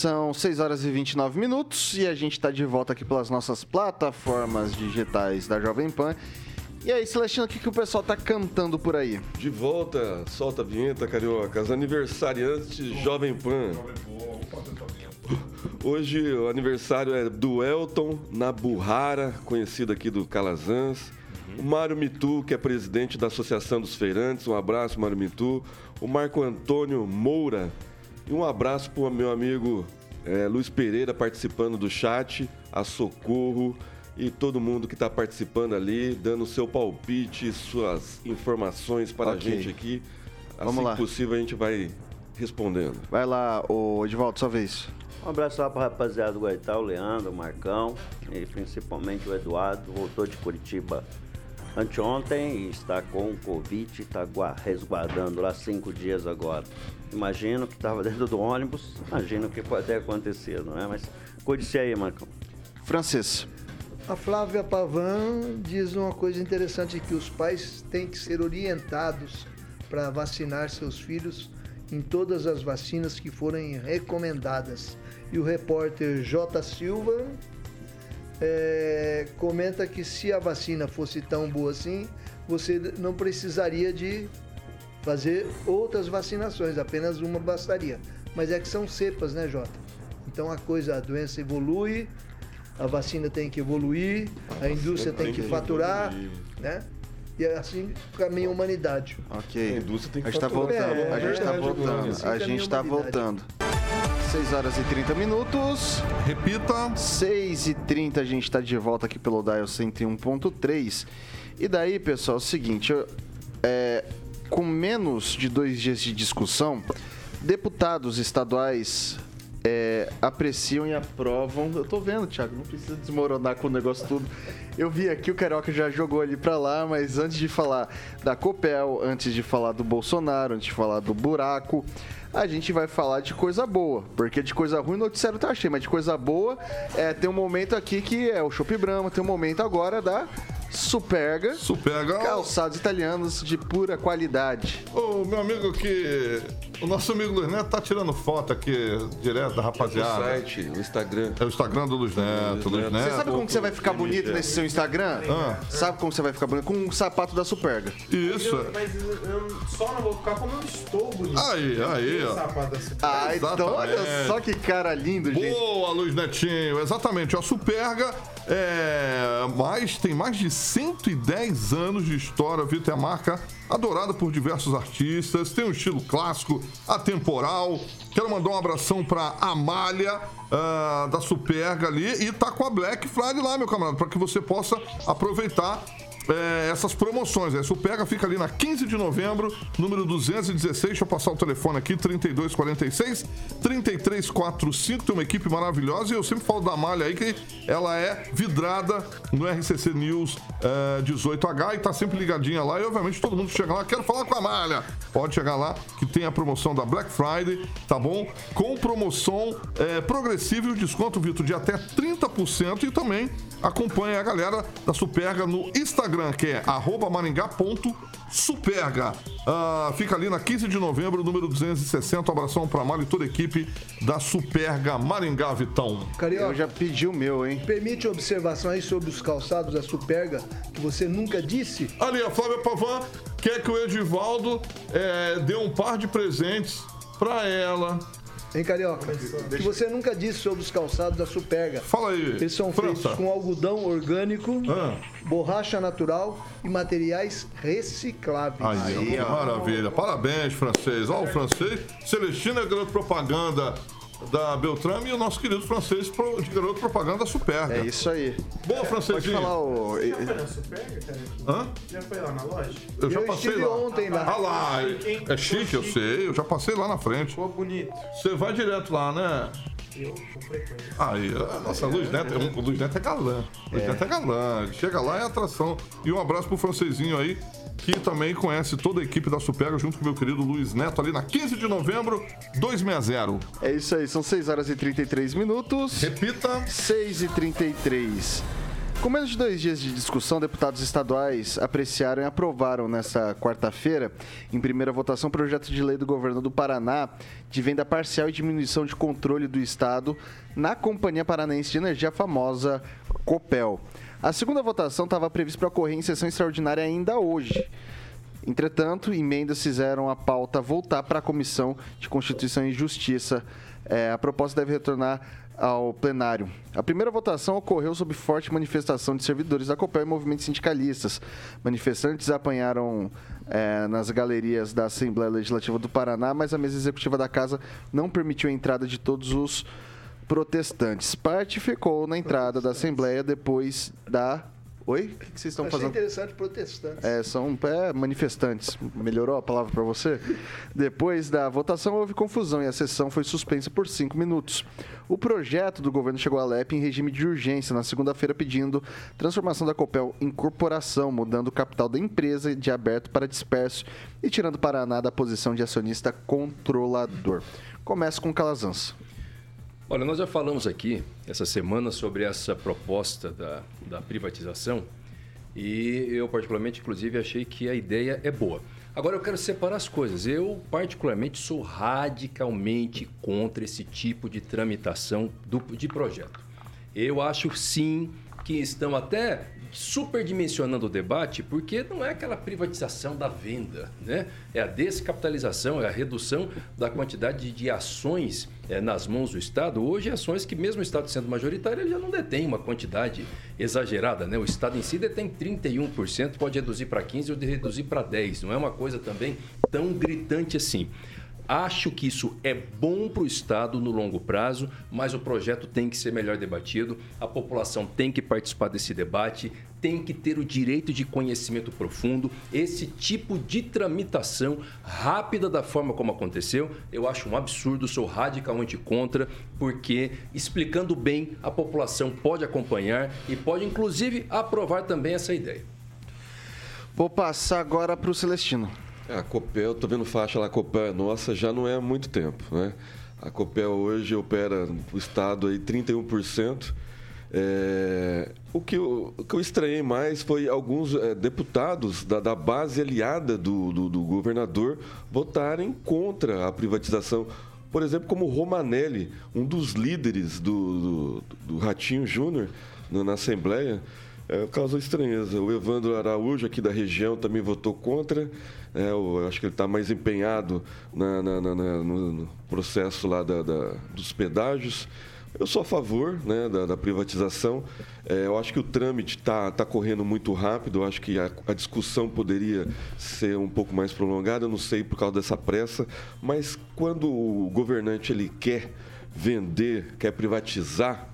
São 6 horas e 29 minutos e a gente está de volta aqui pelas nossas plataformas digitais da Jovem Pan. E aí, Celestino, o que, que o pessoal tá cantando por aí? De volta, solta a vinheta, carioca. Os aniversariantes Jovem Pan. Hoje o aniversário é do Elton Nabuhara, conhecido aqui do Calazans. O Mário Mitu, que é presidente da Associação dos Feirantes. Um abraço, Mário Mitu. O Marco Antônio Moura. E um abraço para o meu amigo eh, Luiz Pereira, participando do chat. A Socorro e todo mundo que está participando ali, dando seu palpite, suas informações para Ok. a gente aqui. Assim Vamos lá. que possível, a gente vai respondendo. Vai lá, ô Edivaldo, sua vez. Um abraço lá para rapaziada do Goitá, o Leandro, o Marcão e principalmente o Eduardo, voltou de Curitiba anteontem e está com o Covid, está gua- resguardando lá cinco dias agora. Imagino que estava dentro do ônibus, imagino o que pode ter acontecido, não é? Mas cuide-se aí, Marcão. Francês. A Flávia Pavan diz uma coisa interessante que os pais têm que ser orientados para vacinar seus filhos em todas as vacinas que forem recomendadas. E o repórter J. Silva eh, comenta que se a vacina fosse tão boa assim, você não precisaria de fazer outras vacinações, apenas uma bastaria. Mas é que são cepas, né, Jota? Então a coisa, a doença evolui, a vacina tem que evoluir, a indústria tem que faturar, né? E assim caminha a humanidade. Ok. A indústria tem que A gente tá voltando, É, a gente tá verdade, voltando, assim a gente tá humanidade. voltando. 6 horas e 30 minutos. Repita. 6 e 30 a gente está de volta aqui pelo Dial 101.3. E daí, pessoal, é o seguinte, eu- é, com menos de dois dias de discussão, deputados estaduais é, apreciam e aprovam. Eu tô vendo, Thiago, não precisa desmoronar com o negócio tudo. Eu vi aqui, o Carioca já jogou ali pra lá, mas antes de falar da Copel, antes de falar do Bolsonaro, antes de falar do buraco, a gente vai falar de coisa boa. Porque de coisa ruim o noticiário tá cheio, mas de coisa boa, é, tem um momento aqui que é o Chopp Brahma, tem um momento agora da Superga. Superga. Calçados italianos de pura qualidade. Ô, meu amigo que. O nosso amigo Luiz Neto tá tirando foto aqui direto da O rapaziada. site, o Instagram. É o Instagram do Luiz Neto, Luiz Neto. Neto. Você sabe como que você vai ficar bonito nesse seu Instagram? Ah. Sabe como você vai ficar bonito? Com um sapato da Superga. Isso. Eu- mas eu, só não vou ficar como eu estou bonito. Aí, aí, ó. Sapato da Super. Ah, então olha Exatamente. só que cara lindo, gente. Boa, Luiz Netinho. Exatamente. A Superga é, mais, tem mais de 110 anos de história, viu? Tem a marca adorada por diversos artistas, tem um estilo clássico, atemporal. Quero mandar um abração pra Amália, ah, da Superga ali, e tá com a Black Friday lá, meu camarada, para que você possa aproveitar é, essas promoções. A Superga fica ali na 15 de novembro, número 216. Deixa eu passar o telefone aqui: 3246 3345. Tem uma equipe maravilhosa e eu sempre falo da Malha aí que ela é vidrada no RCC News é, 18H e tá sempre ligadinha lá. E obviamente todo mundo chega lá, quero falar com a Malha. Pode chegar lá que tem a promoção da Black Friday, tá bom? Com promoção é, progressiva e o desconto, Vitor, de até 30% e também acompanha a galera da Superga no Instagram, que é arroba maringá.superga. Ah, fica ali na 15 de novembro, número 260. Um abração pra Mário e toda a equipe da Superga Maringá, Vitão. Carioca, Eu já pedi o meu, hein? permite uma observação aí sobre os calçados da Superga que você nunca disse? Ali, a Flávia Pavan quer que o Edivaldo é, dê um par de presentes pra ela. Hein, Carioca? Que você nunca disse sobre os calçados da Superga. Fala aí. Eles são França. feitos com algodão orgânico, Ah. borracha natural e materiais recicláveis. Aí, ó, maravilha. Parabéns, francês. Ó, o francês. Celestino é garoto propaganda da Beltrame e o nosso querido francês pro- de garoto propaganda da Superga. É isso aí. Boa, Pode francesinho. falar o. Já foi na Superga, cara? Hã? Já foi lá na loja? Eu já Eu passei estive lá. ontem lá. Ah lá, é chique, eu sei. Eu já passei lá na frente. Ficou bonito. Você vai direto lá, né? Eu com frequência. Aí, nossa, Luiz Neto, é- Luiz Neto é galã. Luiz Neto é galã. Chega lá é atração. E um abraço pro francesinho aí, que também conhece toda a equipe da Superga, junto com o meu querido Luiz Neto, ali na 15 de novembro, 260. É isso aí, são 6 horas e 33 minutos. Repita. 6 e 33. Com menos de dois dias de discussão, deputados estaduais apreciaram e aprovaram nesta quarta-feira, em primeira votação, o projeto de lei do governo do Paraná de venda parcial e diminuição de controle do Estado na Companhia Paranaense de Energia, a famosa COPEL. A segunda votação estava prevista para ocorrer em sessão extraordinária ainda hoje. Entretanto, emendas fizeram a pauta voltar para a Comissão de Constituição e Justiça. É, a proposta deve retornar ao plenário. A primeira votação ocorreu sob forte manifestação de servidores da COPEL e movimentos sindicalistas. Manifestantes apanharam é, nas galerias da Assembleia Legislativa do Paraná, mas a mesa executiva da casa não permitiu a entrada de todos os protestantes. Parte ficou na entrada da Assembleia depois da Oi? O que, que vocês estão Achei fazendo? interessante protestantes. É, são é, manifestantes. Melhorou a palavra para você? Depois da votação, houve confusão e a sessão foi suspensa por cinco minutos. O projeto do governo chegou à LEP em regime de urgência na segunda-feira, pedindo transformação da Copel em corporação, mudando o capital da empresa de aberto para disperso e tirando Paraná da posição de acionista controlador. Começa com Calazans. Olha, nós já falamos aqui essa semana sobre essa proposta da, da privatização e eu, particularmente, inclusive, achei que a ideia é boa. Agora eu quero separar as coisas. Eu, particularmente, sou radicalmente contra esse tipo de tramitação do, de projeto. Eu acho sim que estão até superdimensionando o debate, porque não é aquela privatização da venda, né? É a descapitalização, é a redução da quantidade de ações é, nas mãos do Estado. Hoje, ações que, mesmo o Estado sendo majoritário, ele já não detém uma quantidade exagerada, né? O Estado em si detém 31%, pode reduzir para 15% ou reduzir para 10%. Não é uma coisa também tão gritante assim. Acho que isso é bom para o Estado no longo prazo, mas o projeto tem que ser melhor debatido, a população tem que participar desse debate, tem que ter o direito de conhecimento profundo. Esse tipo de tramitação rápida da forma como aconteceu, eu acho um absurdo, sou radicalmente contra, porque explicando bem, a população pode acompanhar e pode inclusive aprovar também essa ideia. Vou passar agora para o Celestino. É, a Copel, tô vendo faixa lá, a Copel é nossa já não é há muito tempo, né? A Copel hoje opera no estado aí 31%. É, o, que eu, o que eu estranhei mais foi alguns é, deputados da, da, base aliada do, do, do, governador votarem contra a privatização. Por exemplo, como Romanelli, um dos líderes do, do Ratinho Júnior na Assembleia, é, causou estranheza. O Evandro Araújo, aqui da região, também votou contra. É, eu acho que ele está mais empenhado na, na, na, no processo lá da, da, dos pedágios. Eu sou a favor né, da, da privatização. É, eu acho que o trâmite está tá correndo muito rápido. Eu acho que a, a, discussão poderia ser um pouco mais prolongada. Eu não sei por causa dessa pressa. Mas quando o governante ele quer vender, quer privatizar,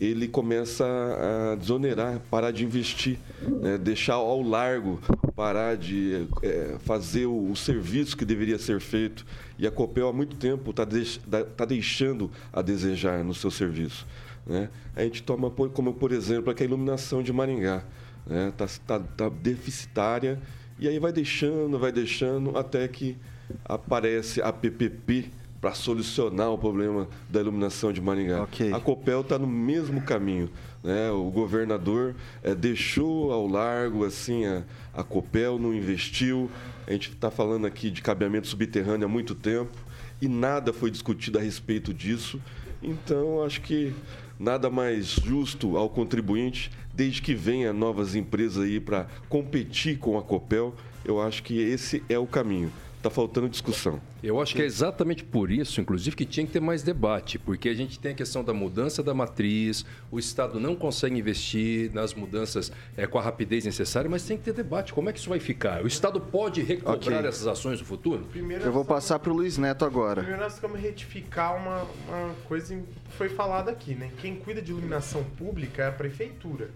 ele começa a desonerar, parar de investir, né? deixar ao largo, parar de é, fazer o, o, serviço que deveria ser feito. E a Copel há muito tempo está deix, tá deixando a desejar no seu serviço. Né? A gente toma como, por exemplo, a iluminação de Maringá. Está né? Tá, tá, tá deficitária e aí vai deixando, vai deixando, até que aparece a PPP, para solucionar o problema da iluminação de Maringá. Okay. A Copel está no mesmo caminho. Né? O governador é, deixou ao largo assim a, a Copel, não investiu. A gente está falando aqui de cabeamento subterrâneo há muito tempo e nada foi discutido a respeito disso. Então, acho que nada mais justo ao contribuinte, desde que venha novas empresas aí para competir com a Copel, eu acho que esse é o caminho. Está faltando discussão. Eu acho que é exatamente por isso, inclusive, que tinha que ter mais debate, porque a gente tem a questão da mudança da matriz, o Estado não consegue investir nas mudanças é, com a rapidez necessária, mas tem que ter debate. Como é que isso vai ficar? O Estado pode recobrar okay. essas ações no futuro? Primeiro, Eu vou passar para o Luiz Neto agora. Primeiro nós vamos retificar uma, uma coisa que foi falada aqui, né? Quem cuida de iluminação pública é a prefeitura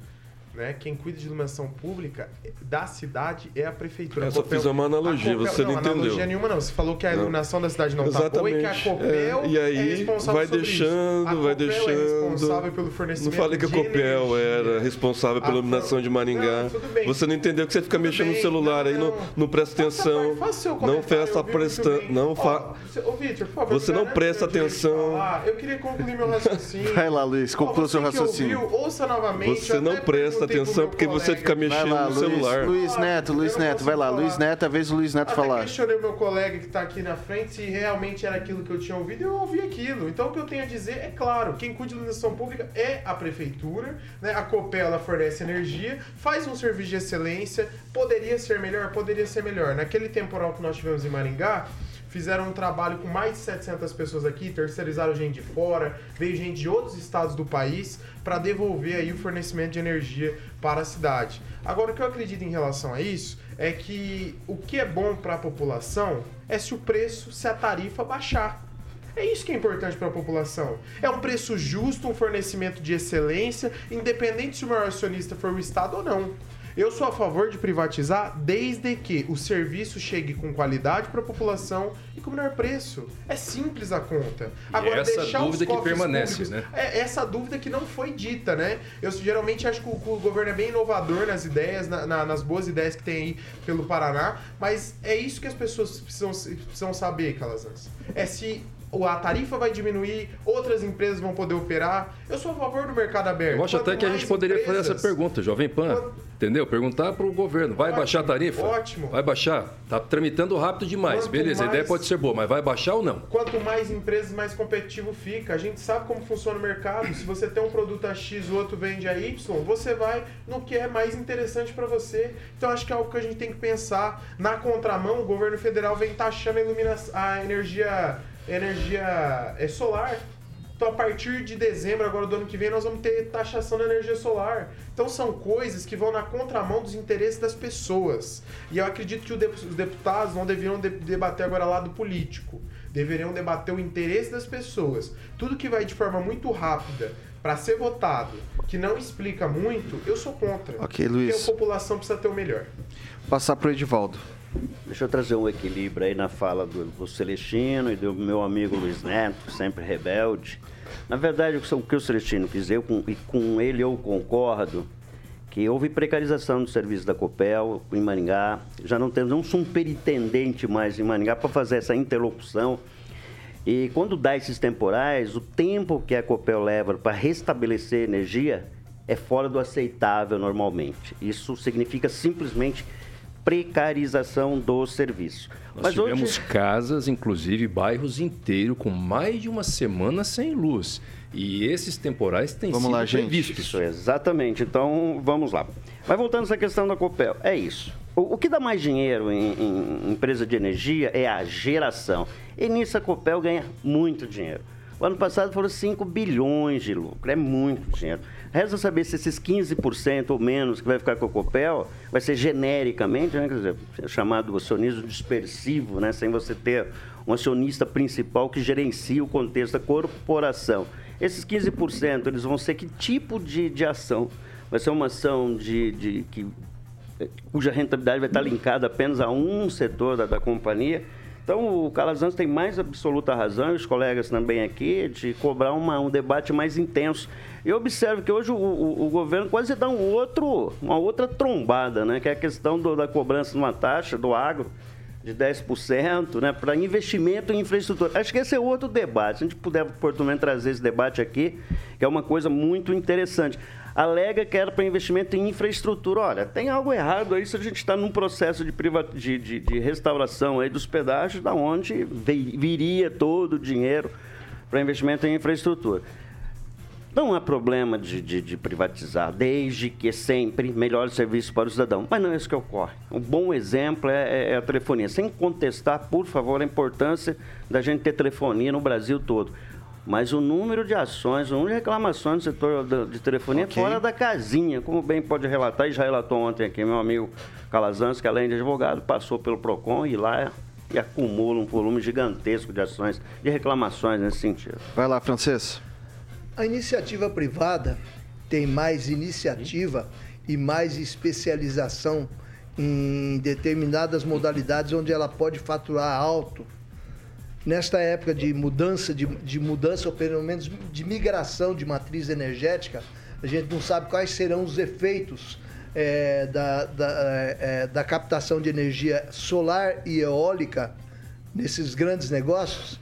né? Quem cuida de iluminação pública da cidade é a prefeitura. Eu só fiz uma analogia, Copel, você não, não entendeu. analogia nenhuma não. Você falou que a iluminação não. da cidade não está boa e que a Copel é, e aí, é responsável vai deixando, isso. vai deixando. é responsável pelo fornecimento Não falei que a Copel era responsável pela iluminação de Maringá. Não, você não entendeu que você fica tudo mexendo bem. no celular não, aí, não, não presta atenção. Não presta prestando. Não fa... Ô, Victor, por favor. Você não presta atenção. Eu queria concluir meu raciocínio. Vai lá, Luiz, conclua seu raciocínio. ouça novamente. Você não presta presta atenção porque você fica mexendo lá, no Luiz, celular. Luiz Neto, Luiz Eu Neto, vai lá, Luiz. Neto, a vez do Luiz Neto Até falar. questionei o meu colega que está aqui na frente se realmente era aquilo que eu tinha ouvido e eu ouvi aquilo. Então o que eu tenho a dizer é claro, quem cuida da iluminação pública é a prefeitura, né? A Copel ela fornece energia, faz um serviço de excelência, poderia ser melhor, poderia ser melhor. Naquele temporal que nós tivemos em Maringá, fizeram um trabalho com mais de 700 pessoas aqui, terceirizaram gente de fora, veio gente de outros estados do país para devolver aí o fornecimento de energia para a cidade. Agora, o que eu acredito em relação a isso é que o que é bom para a população é se o preço, se a tarifa baixar. É isso que é importante para a população. É um preço justo, um fornecimento de excelência, independente se o maior acionista for o Estado ou não. Eu sou a favor de privatizar desde que o serviço chegue com qualidade para a população e com menor preço. É simples a conta. E essa deixar dúvida que permanece, públicos- né? É essa dúvida que não foi dita, né? Eu geralmente acho que o, o governo é bem inovador nas ideias, na- na- nas boas ideias que tem aí pelo Paraná, mas é isso que as pessoas precisam, precisam saber, Calazans. É se a tarifa vai diminuir, outras empresas vão poder operar. Eu sou a favor do mercado aberto. Eu acho Quanto até que a gente mais poderia fazer essa empresas- pergunta, Jovem Pan. Entendeu? Perguntar para o governo, vai Ótimo, baixar a tarifa? ótimo. Vai baixar? Tá tramitando rápido demais. Quanto Beleza, a ideia mais- pode ser boa, mas vai baixar ou não? Quanto mais empresas, mais competitivo fica. A gente sabe como funciona o mercado. Se você tem um produto a X, o outro vende a Y, você vai no que é mais interessante para você. Então acho que é algo que a gente tem que pensar. Na contramão, o governo federal vem taxando a, iluminação, a energia, energia é, solar. Então, a partir de dezembro agora do ano que vem, nós vamos ter taxação da energia solar. Então, são coisas que vão na contramão dos interesses das pessoas. E eu acredito que o os deputados não deveriam de- debater agora lado político. Deveriam debater o interesse das pessoas. Tudo que vai de forma muito rápida para ser votado, que não explica muito, eu sou contra. Ok, Luiz. Porque a população precisa ter o melhor. Passar pro Edivaldo. Deixa eu trazer um equilíbrio aí na fala do, do Celestino e do meu amigo Luiz Neto, sempre rebelde. Na verdade, o que o Celestino quis dizer, e com ele eu concordo, que houve precarização do serviço da Copel em Maringá. Já não temos um superintendente mais em Maringá para fazer essa interlocução. E quando dá esses temporais, o tempo que a Copel leva para restabelecer energia é fora do aceitável normalmente. Isso significa simplesmente precarização do serviço. Nós tivemos casas, inclusive bairros inteiros, com mais de uma semana sem luz. E esses temporais têm Vamos sido lá, gente. previstos. Isso, exatamente. Então, vamos lá. Mas voltando essa questão da Copel, é isso. O, o que dá mais dinheiro em, em empresa de energia é a geração. E nisso a Copel ganha muito dinheiro. O ano passado foram 5 bilhões de lucro, é muito dinheiro. Resta saber se esses 15% ou menos que vai ficar com a Copel vai ser genericamente, né, quer dizer, chamado acionismo dispersivo, né, sem você ter um acionista principal que gerencia o contexto da corporação. Esses 15%, eles vão ser que tipo de, de ação? Vai ser uma ação de, de que, cuja rentabilidade vai estar linkada apenas a um setor da, da companhia. Então, o Calazans tem mais absoluta razão, e os colegas também aqui, de cobrar uma, um debate mais intenso. Eu observo que hoje o, o- o governo quase dá um outro, uma outra trombada, né? que é a questão do- da cobrança de uma taxa do agro de 10% né, para investimento em infraestrutura. Acho que esse é outro debate. Se a gente puder oportunamente trazer esse debate aqui, que é uma coisa muito interessante. Alega que era para investimento em infraestrutura. Olha, tem algo errado aí se a gente está num processo de, priva- de, de- de restauração aí dos pedágios, da onde vi- viria todo o dinheiro para investimento em infraestrutura. Não há problema de, de- de privatizar, desde que sempre melhore o serviço para o cidadão. Mas não é isso que ocorre. Um bom exemplo é, é- é a telefonia. Sem contestar, por favor, a importância da gente ter telefonia no Brasil todo. Mas o número de ações, o número de reclamações no setor de telefonia Ok. é fora da casinha, como bem pode relatar, e já relatou ontem aqui meu amigo Calazans, que além de advogado, passou pelo PROCON e lá e acumula um volume gigantesco de ações, de reclamações nesse sentido. Vai lá, Francês. A iniciativa privada tem mais iniciativa e mais especialização em determinadas modalidades onde ela pode faturar alto. Nesta época de mudança, de, de mudança, ou pelo menos de migração de matriz energética, a gente não sabe quais serão os efeitos eh, da, da, eh, eh, da captação de energia solar e eólica nesses grandes negócios.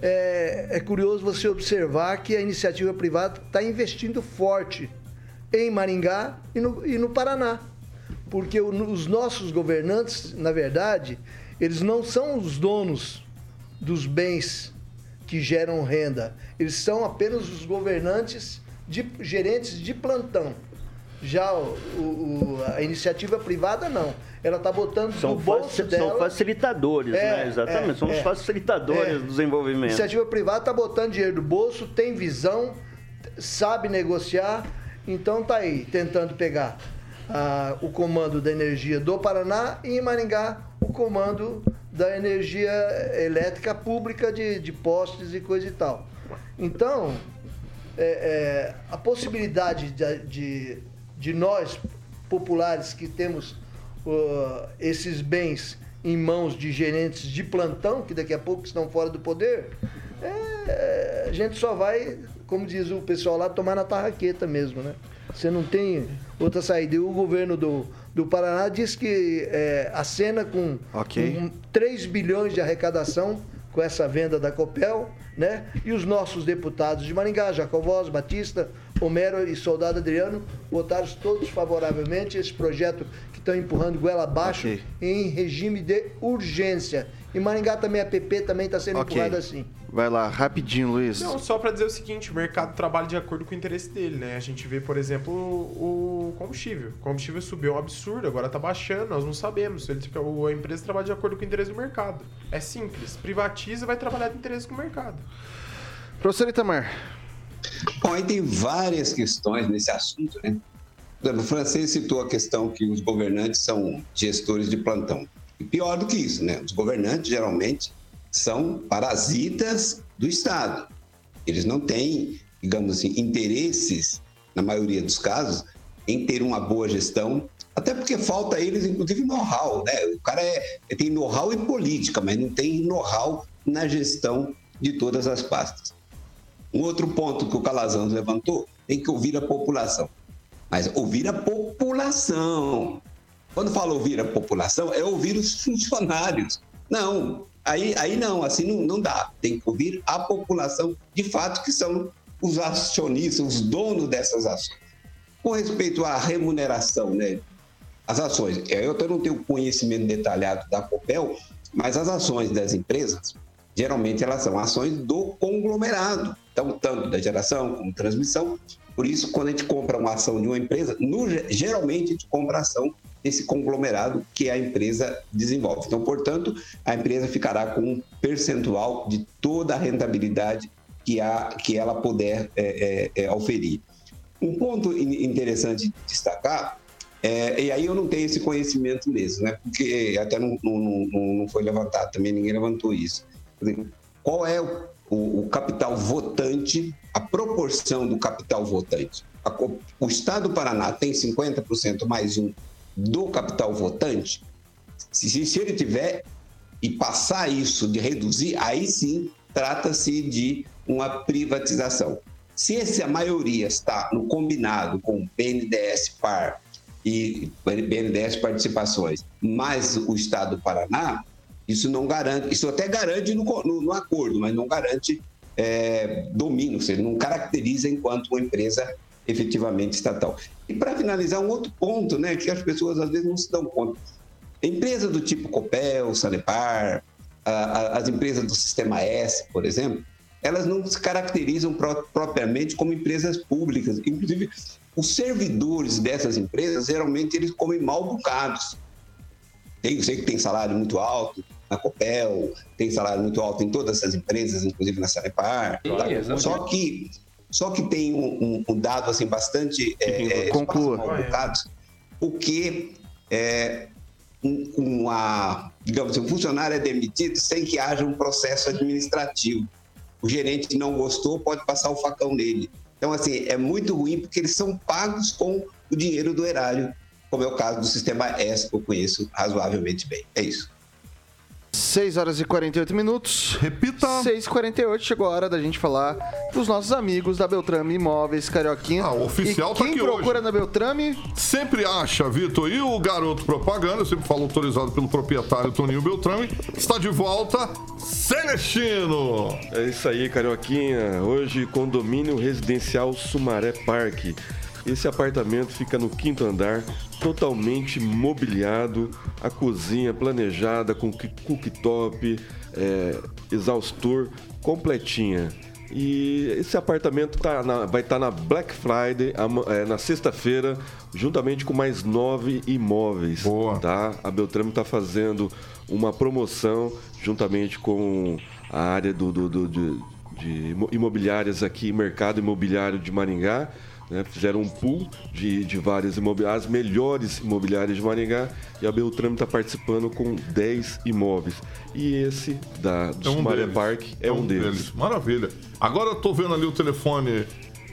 É, é curioso você observar que a iniciativa privada está investindo forte em Maringá e no, e no Paraná. Porque o- os nossos governantes, na verdade, eles não são os donos dos bens que geram renda. Eles são apenas os governantes, de, gerentes de plantão. Já o- o- a iniciativa privada, não. Ela está botando São, no bolso dela... são facilitadores, É, né? Exatamente. é, são é. os facilitadores É. do desenvolvimento. Iniciativa privada está botando dinheiro do bolso, tem visão, sabe negociar, então tá aí, tentando pegar ah, o comando da energia do Paraná e em Maringá o comando da energia elétrica pública de, de postes e coisa e tal. Então, é, é, a possibilidade de, de, de nós, populares, que temos uh, esses bens em mãos de gerentes de plantão, que daqui a pouco estão fora do poder, é, a gente só vai, como diz o pessoal lá, tomar na tarraqueta mesmo, né? Você não tem outra saída. E o governo do, do Paraná diz que é, acena com, Ok. com 3 bilhões de arrecadação com essa venda da Copel, né? E os nossos deputados de Maringá, Jacovós, Batista, Homero e Soldado Adriano, votaram todos favoravelmente esse projeto que estão empurrando goela abaixo Ok. em regime de urgência. E Maringá também, a PP também está sendo Ok. empurrada assim. Vai lá, rapidinho, Luiz. Não, só para dizer o seguinte, o mercado trabalha de acordo com o interesse dele, né? A gente vê, por exemplo, o combustível. O combustível subiu um absurdo, agora tá baixando, nós não sabemos. Ele, a empresa trabalha de acordo com o interesse do mercado. É simples, privatiza e vai trabalhar de interesse com o mercado. Professor Itamar. Bom, aí tem várias questões nesse assunto, né? Por exemplo, O francês citou a questão que os governantes são gestores de plantão. E pior do que isso, né? Os governantes geralmente são parasitas do Estado. Eles não têm, digamos assim, interesses, na maioria dos casos, em ter uma boa gestão, até porque falta a eles, inclusive, know-how, né? O cara é, tem know-how em política, mas não tem know-how na gestão de todas as pastas. Um outro ponto que o Calazans levantou, tem que ouvir a população. Mas ouvir a população. Quando fala ouvir a população, é ouvir os funcionários. Não, aí, aí não, assim não, não dá. Tem que ouvir a população, de fato, que são os acionistas, os donos dessas ações. Com respeito à remuneração, né? As ações, eu até não tenho conhecimento detalhado da Copel, mas as ações das empresas, geralmente elas são ações do conglomerado, então, tanto da geração como transmissão. Por isso, quando a gente compra uma ação de uma empresa, no- geralmente a gente compra ação desse conglomerado que a empresa desenvolve. Então, portanto, a empresa ficará com um percentual de toda a rentabilidade que, a, que ela puder é, é, é, oferir. Um ponto in- interessante de destacar, é, e aí eu não tenho esse conhecimento mesmo, né? porque até não, não, não- não foi levantado também, ninguém levantou isso. Qual é o, o- o capital votante, a proporção do capital votante? O Estado do Paraná tem 50% mais um do capital votante? Se, se, ele tiver e passar isso de reduzir, aí sim trata-se de uma privatização. Se essa maioria está no combinado com BNDES Par e BNDES Participações, mais o Estado do Paraná, isso não garante, isso até garante no, no- no acordo, mas não garante é, domínio, ou seja, não caracteriza enquanto uma empresa efetivamente estatal. E para finalizar, um outro ponto, né, que as pessoas às vezes não se dão conta. Empresas do tipo Copel, Sanepar, a- a- as empresas do Sistema S, por exemplo, elas não se caracterizam pro- propriamente como empresas públicas. Inclusive, os servidores dessas empresas, geralmente, eles comem mal bocados. Tem, eu sei que tem salário muito alto na Copel, tem salário muito alto em todas essas empresas, inclusive na Sanepar. Tá? Só que só que tem um, um- um dado assim bastante é, é, Conclua. bocados, porque é, um, uma, digamos assim, um funcionário é demitido sem que haja um processo administrativo. O gerente não gostou, pode passar o facão nele. Então, assim, é muito ruim porque eles são pagos com o dinheiro do erário, como é o caso do sistema S, que eu conheço razoavelmente bem. É isso. 6 horas e 48 minutos. Repita. 6 e 48 chegou a hora da gente falar dos nossos amigos da Beltrame Imóveis Carioquinha. Ah, o oficial e tá quem aqui procura na Beltrame, Sempre acha, Vitor. E o garoto propaganda, eu sempre falo autorizado pelo proprietário Toninho Beltrame, está de volta, Celestino. É isso aí, Carioquinha. Hoje, condomínio residencial Sumaré Parque. Esse apartamento fica no quinto andar, totalmente mobiliado, a cozinha planejada com cooktop, é, exaustor, completinha. E esse apartamento tá na- vai estar na Black Friday, é, na sexta-feira, juntamente com mais nove imóveis. Tá? A Beltrame está fazendo uma promoção juntamente com a área do, do- do- de, de imo- imobiliárias aqui, mercado imobiliário de Maringá. Né? Fizeram um pool de, de várias imobiliárias, as melhores imobiliárias de Maringá, e a Beltrame está participando com 10 imóveis. E esse da, do É um Sumaré deles. Park é, um, deles. Maravilha. Agora eu tô vendo ali o telefone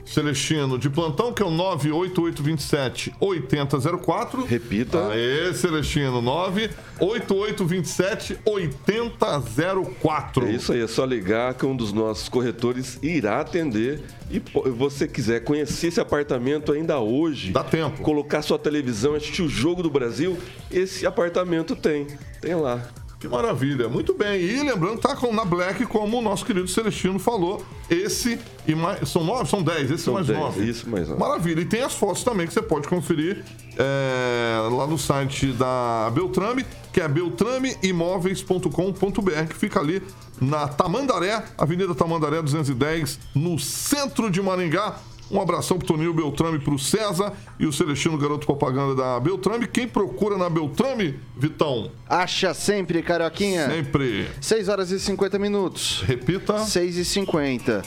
Celestino de plantão, que é o 98827 8004. Repita. Aê, Celestino, 98827 8004. É isso aí, é só ligar que um dos nossos corretores irá atender. E você quiser conhecer esse apartamento ainda hoje, dá tempo. Colocar sua televisão, assistir o jogo do Brasil, esse apartamento tem. Tem lá. Que maravilha, muito bem. E lembrando, tá com, na Black, como o nosso querido Celestino falou, esse e mais. São nove? São dez, esse São mais 10, nove. isso, mais nove. Maravilha. E tem as fotos também que você pode conferir é, lá no site da Beltrame, que é beltrameimóveis.com.br, que fica ali na Tamandaré, Avenida Tamandaré 210, no centro de Maringá. Um abração pro Toninho Beltrame, pro César e o Celestino, garoto propaganda da Beltrame. Quem procura na Beltrame, Vitão? Acha sempre, Carioquinha. Sempre. 6 horas e 50 minutos. Repita. 6 e 50.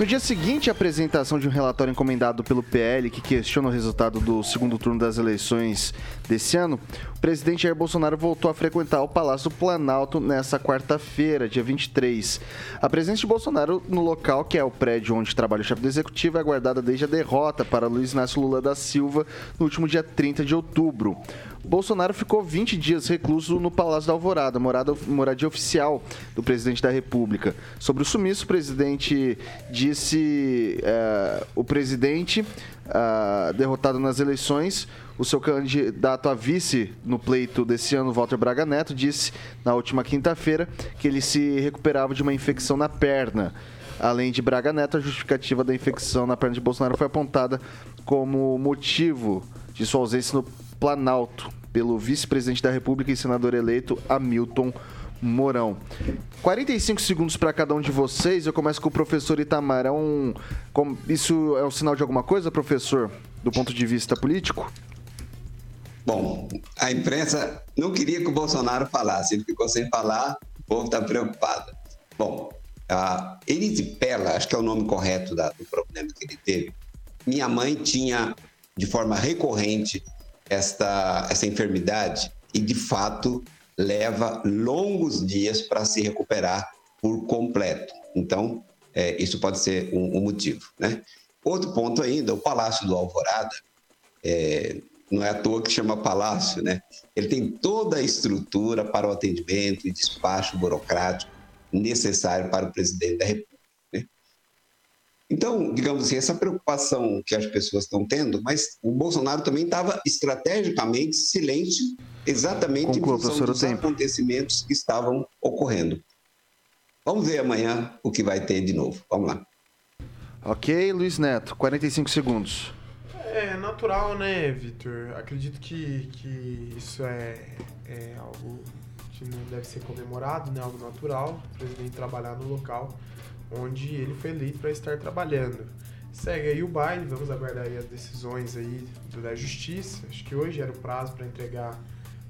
No dia seguinte à apresentação de um relatório encomendado pelo PL que questiona o resultado do segundo turno das eleições desse ano, presidente Jair Bolsonaro voltou a frequentar o Palácio Planalto nessa quarta-feira, dia 23. A presença de Bolsonaro no local, que é o prédio onde trabalha o chefe do executivo, é aguardada desde a derrota para Luiz Inácio Lula da Silva no último dia 30 de outubro. Bolsonaro ficou 20 dias recluso no Palácio da Alvorada, morada, moradia oficial do presidente da República. Sobre o sumiço, o presidente disse: eh, o presidente, ah, derrotado nas eleições, o seu candidato a vice no pleito desse ano, Walter Braga Neto, disse na última quinta-feira que ele se recuperava de uma infecção na perna. Além de Braga Neto, a justificativa da infecção na perna de Bolsonaro foi apontada como motivo de sua ausência no Planalto pelo vice-presidente da República e senador eleito Hamilton Mourão. 45 segundos para cada um de vocês. Eu começo com o professor Itamar. É um, com- isso é um sinal de alguma coisa, professor, do ponto de vista político? Bom, a imprensa não queria que o Bolsonaro falasse, ele ficou sem falar, o povo está preocupado. Bom, a erisipela, acho que é o nome correto da- do problema que ele teve. Minha mãe tinha, de forma recorrente, esta, essa enfermidade e, de fato, leva longos dias para se recuperar por completo. Então, é, isso pode ser um, um motivo. Né? Outro ponto ainda, o Palácio do Alvorada, é, não é à toa que chama palácio, né? Ele tem toda a estrutura para o atendimento e despacho burocrático necessário para o presidente da República. Então, digamos assim, essa preocupação que as pessoas estão tendo, mas o Bolsonaro também estava estrategicamente silêncio, exatamente Conclua, em função dos tempo. acontecimentos que estavam ocorrendo. Vamos ver amanhã o que vai ter de novo. Vamos lá. Ok, Luiz Neto, 45 segundos. É natural, né, Vitor? Acredito que, que isso é, é algo que não deve ser comemorado, né? Algo natural. O presidente trabalhar no local onde ele foi eleito para estar trabalhando. Segue aí o baile, vamos aguardar as decisões aí da justiça. Acho que hoje era o prazo para entregar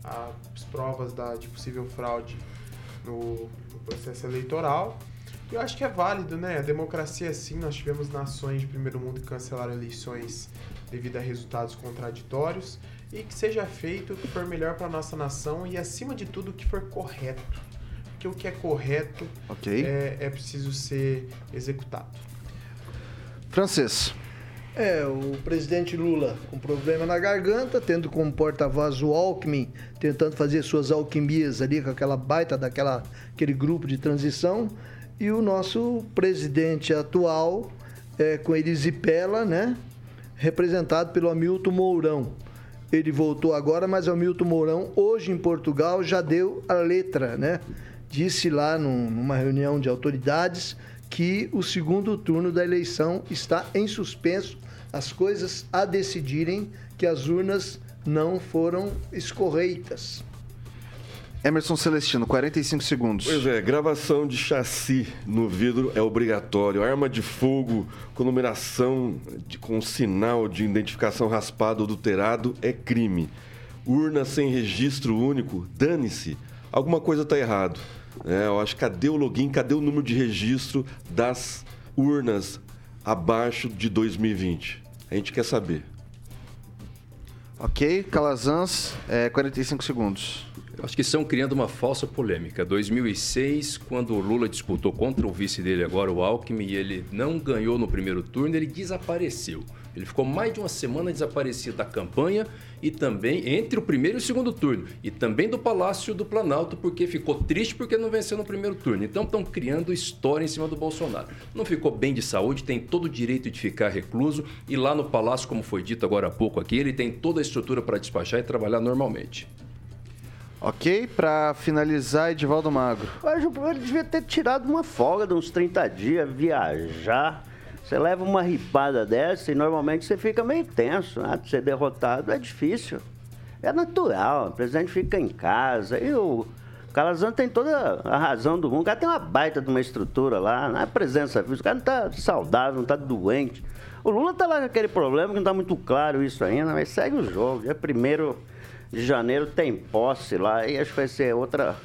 as provas da, de possível fraude no, no processo eleitoral. E eu acho que é válido, né? A democracia é assim. Nós tivemos nações de primeiro mundo que cancelaram eleições devido a resultados contraditórios e que seja feito o que for melhor para nossa nação e, acima de tudo, o que for correto. Porque o que é correto Ok. é, é preciso ser executado. Francês. É, o presidente Lula com problema na garganta, tendo como porta-voz o Alckmin, tentando fazer suas alquimias ali com aquela baita daquela aquele grupo de transição, e o nosso presidente atual é, com Elisipela, né, representado pelo Hamilton Mourão. Ele voltou agora, mas o Hamilton Mourão hoje em Portugal já deu a letra, né? Disse lá num- numa reunião de autoridades que o segundo turno da eleição está em suspenso, as coisas a decidirem que as urnas não foram escorreitas. Emerson Celestino, 45 segundos. Pois é, gravação de chassi no vidro é obrigatório. Arma de fogo com numeração de- com sinal de identificação raspado ou adulterado é crime. Urna sem registro único, dane-se. Alguma coisa está errado. É, eu acho cadê o login, cadê o número de registro das urnas abaixo de 2020? A gente quer saber. Ok, Calazans, é, 45 segundos. Eu acho que estão criando uma falsa polêmica. 2006, quando o Lula disputou contra o vice dele agora, o Alckmin, e ele não ganhou no primeiro turno, ele desapareceu. Ele ficou mais de uma semana desaparecido da campanha e também entre o primeiro e o segundo turno. E também do Palácio do Planalto, porque ficou triste porque não venceu no primeiro turno. Então estão criando história em cima do Bolsonaro. Não ficou bem de saúde, tem todo o direito de ficar recluso. E lá no Palácio, como foi dito agora há pouco aqui, ele tem toda a estrutura para despachar e trabalhar normalmente. Ok, pra finalizar, Edivaldo Magro. Eu acho que ele devia ter tirado uma folga de uns 30 dias, viajar. Você leva uma ripada dessa e normalmente você fica meio tenso. Né? Ser derrotado é difícil. É natural, o presidente fica em casa. E o Calazan tem toda a razão do mundo. O cara tem uma baita de uma estrutura lá, não é presença física. O cara não tá saudável, não tá doente. O Lula tá lá com aquele problema que não tá muito claro isso ainda, mas segue o jogo. Dia primeiro de janeiro tem posse lá e acho que vai ser outra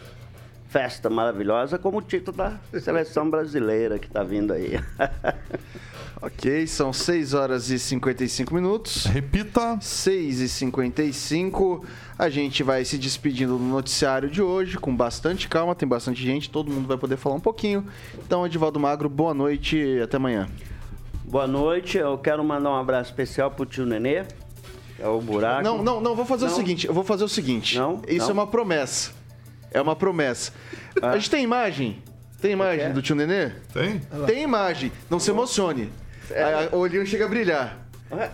festa maravilhosa como o título da seleção brasileira que tá vindo aí. Ok, são 6 horas e 55 minutos. Repita. 6 e 55. A gente vai se despedindo do noticiário de hoje com bastante calma, tem bastante gente, todo mundo vai poder falar um pouquinho. Então, Edivaldo Magro, boa noite e até amanhã. Boa noite, eu quero mandar um abraço especial pro tio Nenê, é o buraco. Não, não, não, vou fazer o Não? seguinte, eu vou fazer o seguinte. Não? Isso Não? é uma promessa. É uma promessa. A gente tem imagem? Tem imagem do tio Nenê? Tem? Tem imagem. Não se emocione. A- a- O olhinho chega a brilhar.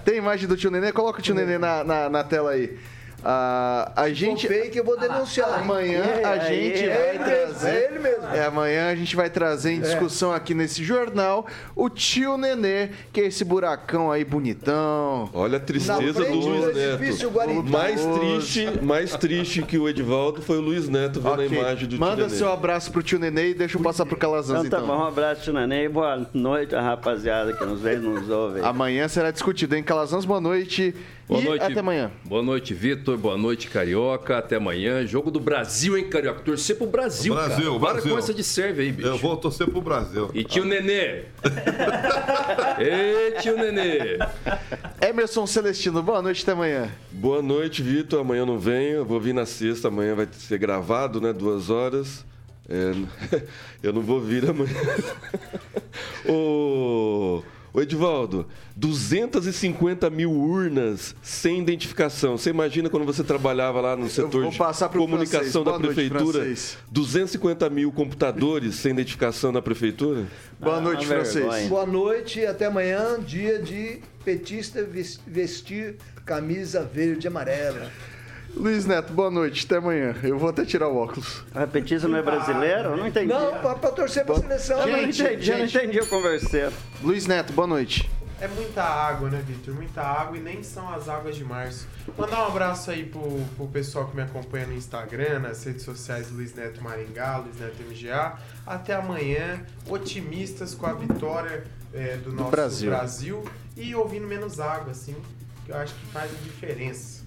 Tem imagem do tio Nenê? Coloca o tio Nenê na, na, na tela aí. Ah, a gente. fake, eu vou denunciar. hein? Amanhã a É, gente é vai mesmo, trazer. é ele mesmo. É, amanhã a gente vai trazer em discussão aqui nesse jornal o tio Nenê, que é esse buracão aí bonitão. Olha a tristeza do Luiz Neto. Guarita. Mais triste, mais triste que o Edivaldo foi o Luiz Neto vendo Ok. a imagem do Manda tio seu Nenê. abraço pro tio Nenê e deixa eu passar pro Calazans Então tá então. bom, um abraço, tio Nenê, e boa noite, a rapaziada que nos vê e nos ouve. Amanhã será discutido, hein? Calazans, boa noite. Boa e noite. até amanhã. Boa noite, Vitor. Boa noite, Carioca. Até amanhã. Jogo do Brasil, hein, Carioca? Torcer pro Brasil, Brasil, cara. Para Brasil. com essa de serve aí, bicho. Eu vou torcer pro Brasil. E tio Nenê. Ei, tio Nenê. Emerson Celestino, boa noite, até amanhã. Boa noite, Vitor. Amanhã eu não venho, eu vou vir na sexta. Amanhã vai ser gravado, né? Duas horas. É, eu não vou vir amanhã. Ô, ô Edivaldo, 250 mil urnas sem identificação. Você imagina quando você trabalhava lá no setor de comunicação da noite, prefeitura? francês. 250 mil computadores sem identificação na prefeitura? Boa noite, uma francês. vergonha. Boa noite e até amanhã, dia de petista ves- vestir camisa verde e amarela. Luiz Neto, boa noite, até amanhã. Eu vou até tirar o óculos. A petista não é brasileiro? Eu não entendi. Não, pra, pra torcer pra seleção. eu não Gente, entendi, eu não gente. entendi o converseiro. Luiz Neto, boa noite. É muita água, né, Victor? Muita água e nem são as águas de março. Mandar um abraço aí pro, pro pessoal que me acompanha no Instagram, nas redes sociais Luiz Neto Maringá, Luiz Neto MGA. Até amanhã, otimistas com a vitória é, do nosso Brasil. Brasil. e ouvindo menos água, assim, que eu acho que faz a diferença.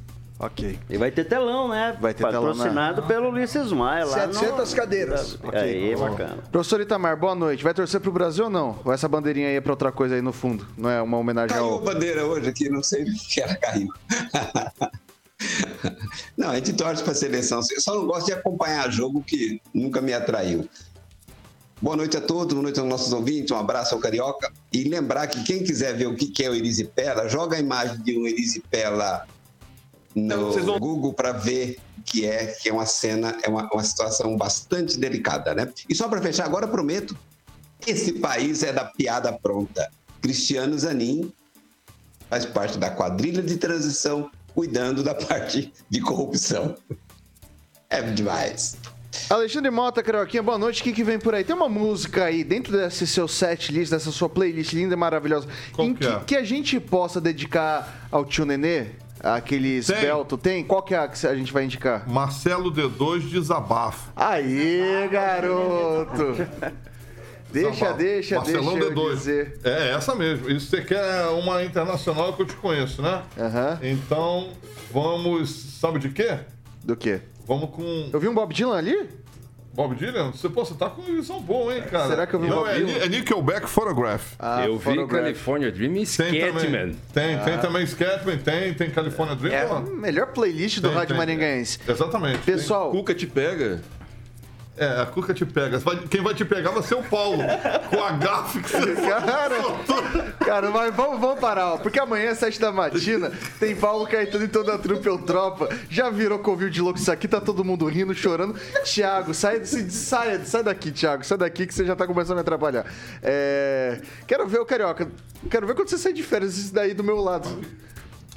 Ok. E vai ter telão, né? Vai ter telão, né? Patrocinado pelo Ulisses Maia lá 700 no... cadeiras. Aí, bacana. Professor Itamar, boa noite. Vai torcer pro Brasil ou não? Ou essa bandeirinha aí é pra outra coisa aí no fundo? Não é uma homenagem Caiu a ao. bandeira hoje aqui, não sei o que ela caiu. não, a gente torce para a seleção. Eu só não gosto de acompanhar jogo que nunca me atraiu. Boa noite a todos, boa noite aos nossos ouvintes, um abraço ao Carioca. E lembrar que quem quiser ver o que que é o Erisipela, joga a imagem de um Erisipela no vão- Google para ver que é, que é uma cena, é uma, uma situação bastante delicada, né? E só para fechar, agora prometo, esse país é da piada pronta. Cristiano Zanin faz parte da quadrilha de transição, cuidando da parte de corrupção. É demais. Alexandre Mota, Carioquinha, boa noite. O que, que vem por aí? Tem uma música aí dentro desse seu set list, dessa sua playlist linda e maravilhosa, Qual em que é? que a gente possa dedicar ao tio Nenê? Aquele esbelto, tem? Qual que é a que a gente vai indicar? Marcelo D2 desabafo. Aí, garoto! Deixa, Desabafo. deixa, Marcelão deixa eu D2. dizer. É, essa mesmo. E você quer uma internacional que eu te conheço, né? Aham. Então, vamos. Sabe de quê? Do quê? Vamos com. Eu vi um Bob Dylan ali? Bob Dylan? Você, pô, você tá com visão boa, hein, cara? Será que eu vi Não, Bob é, Dylan? É Nickelback Photograph. Ah, eu vi Photograph. California Dream e Tem. Scatman. Tem, Ah. tem também Scatman, tem, tem California Dream. É ó. a melhor playlist do Tem, Rádio tem. Maringaense. Exatamente. Pessoal, Cuca te pega. É, a Cuca te pega. Quem vai te pegar vai ser o Paulo. com a gafe que você Cara, cara, mas vamos, vamos parar, ó, porque amanhã, às 7 da matina, tem Paulo Caetano e toda a trupe ou tropa. Já virou covil de louco isso aqui, tá todo mundo rindo, chorando. Thiago, sai, sai, sai daqui, Thiago, sai daqui que você já tá começando a me atrapalhar. É, quero ver o Carioca, quero ver quando você sai de férias isso daí do meu lado.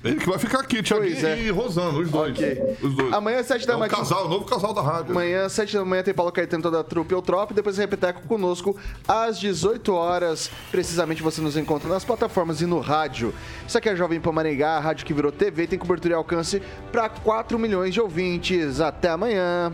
Ele que vai ficar aqui, Thiaguinho é. e Rosano, os dois. Ok. Os dois. Amanhã, às 7 da é o matina. casal, o novo casal da rádio. Amanhã, às 7 da manhã, tem Paulo Caetano, toda a trupe ou tropa. E depois Repeteco conosco às 18 horas. Precisamente você nos encontra nas plataformas e no rádio. Isso aqui é a Jovem Pan Maringá, a rádio que virou TV, tem cobertura e alcance para 4 milhões de ouvintes. Até amanhã.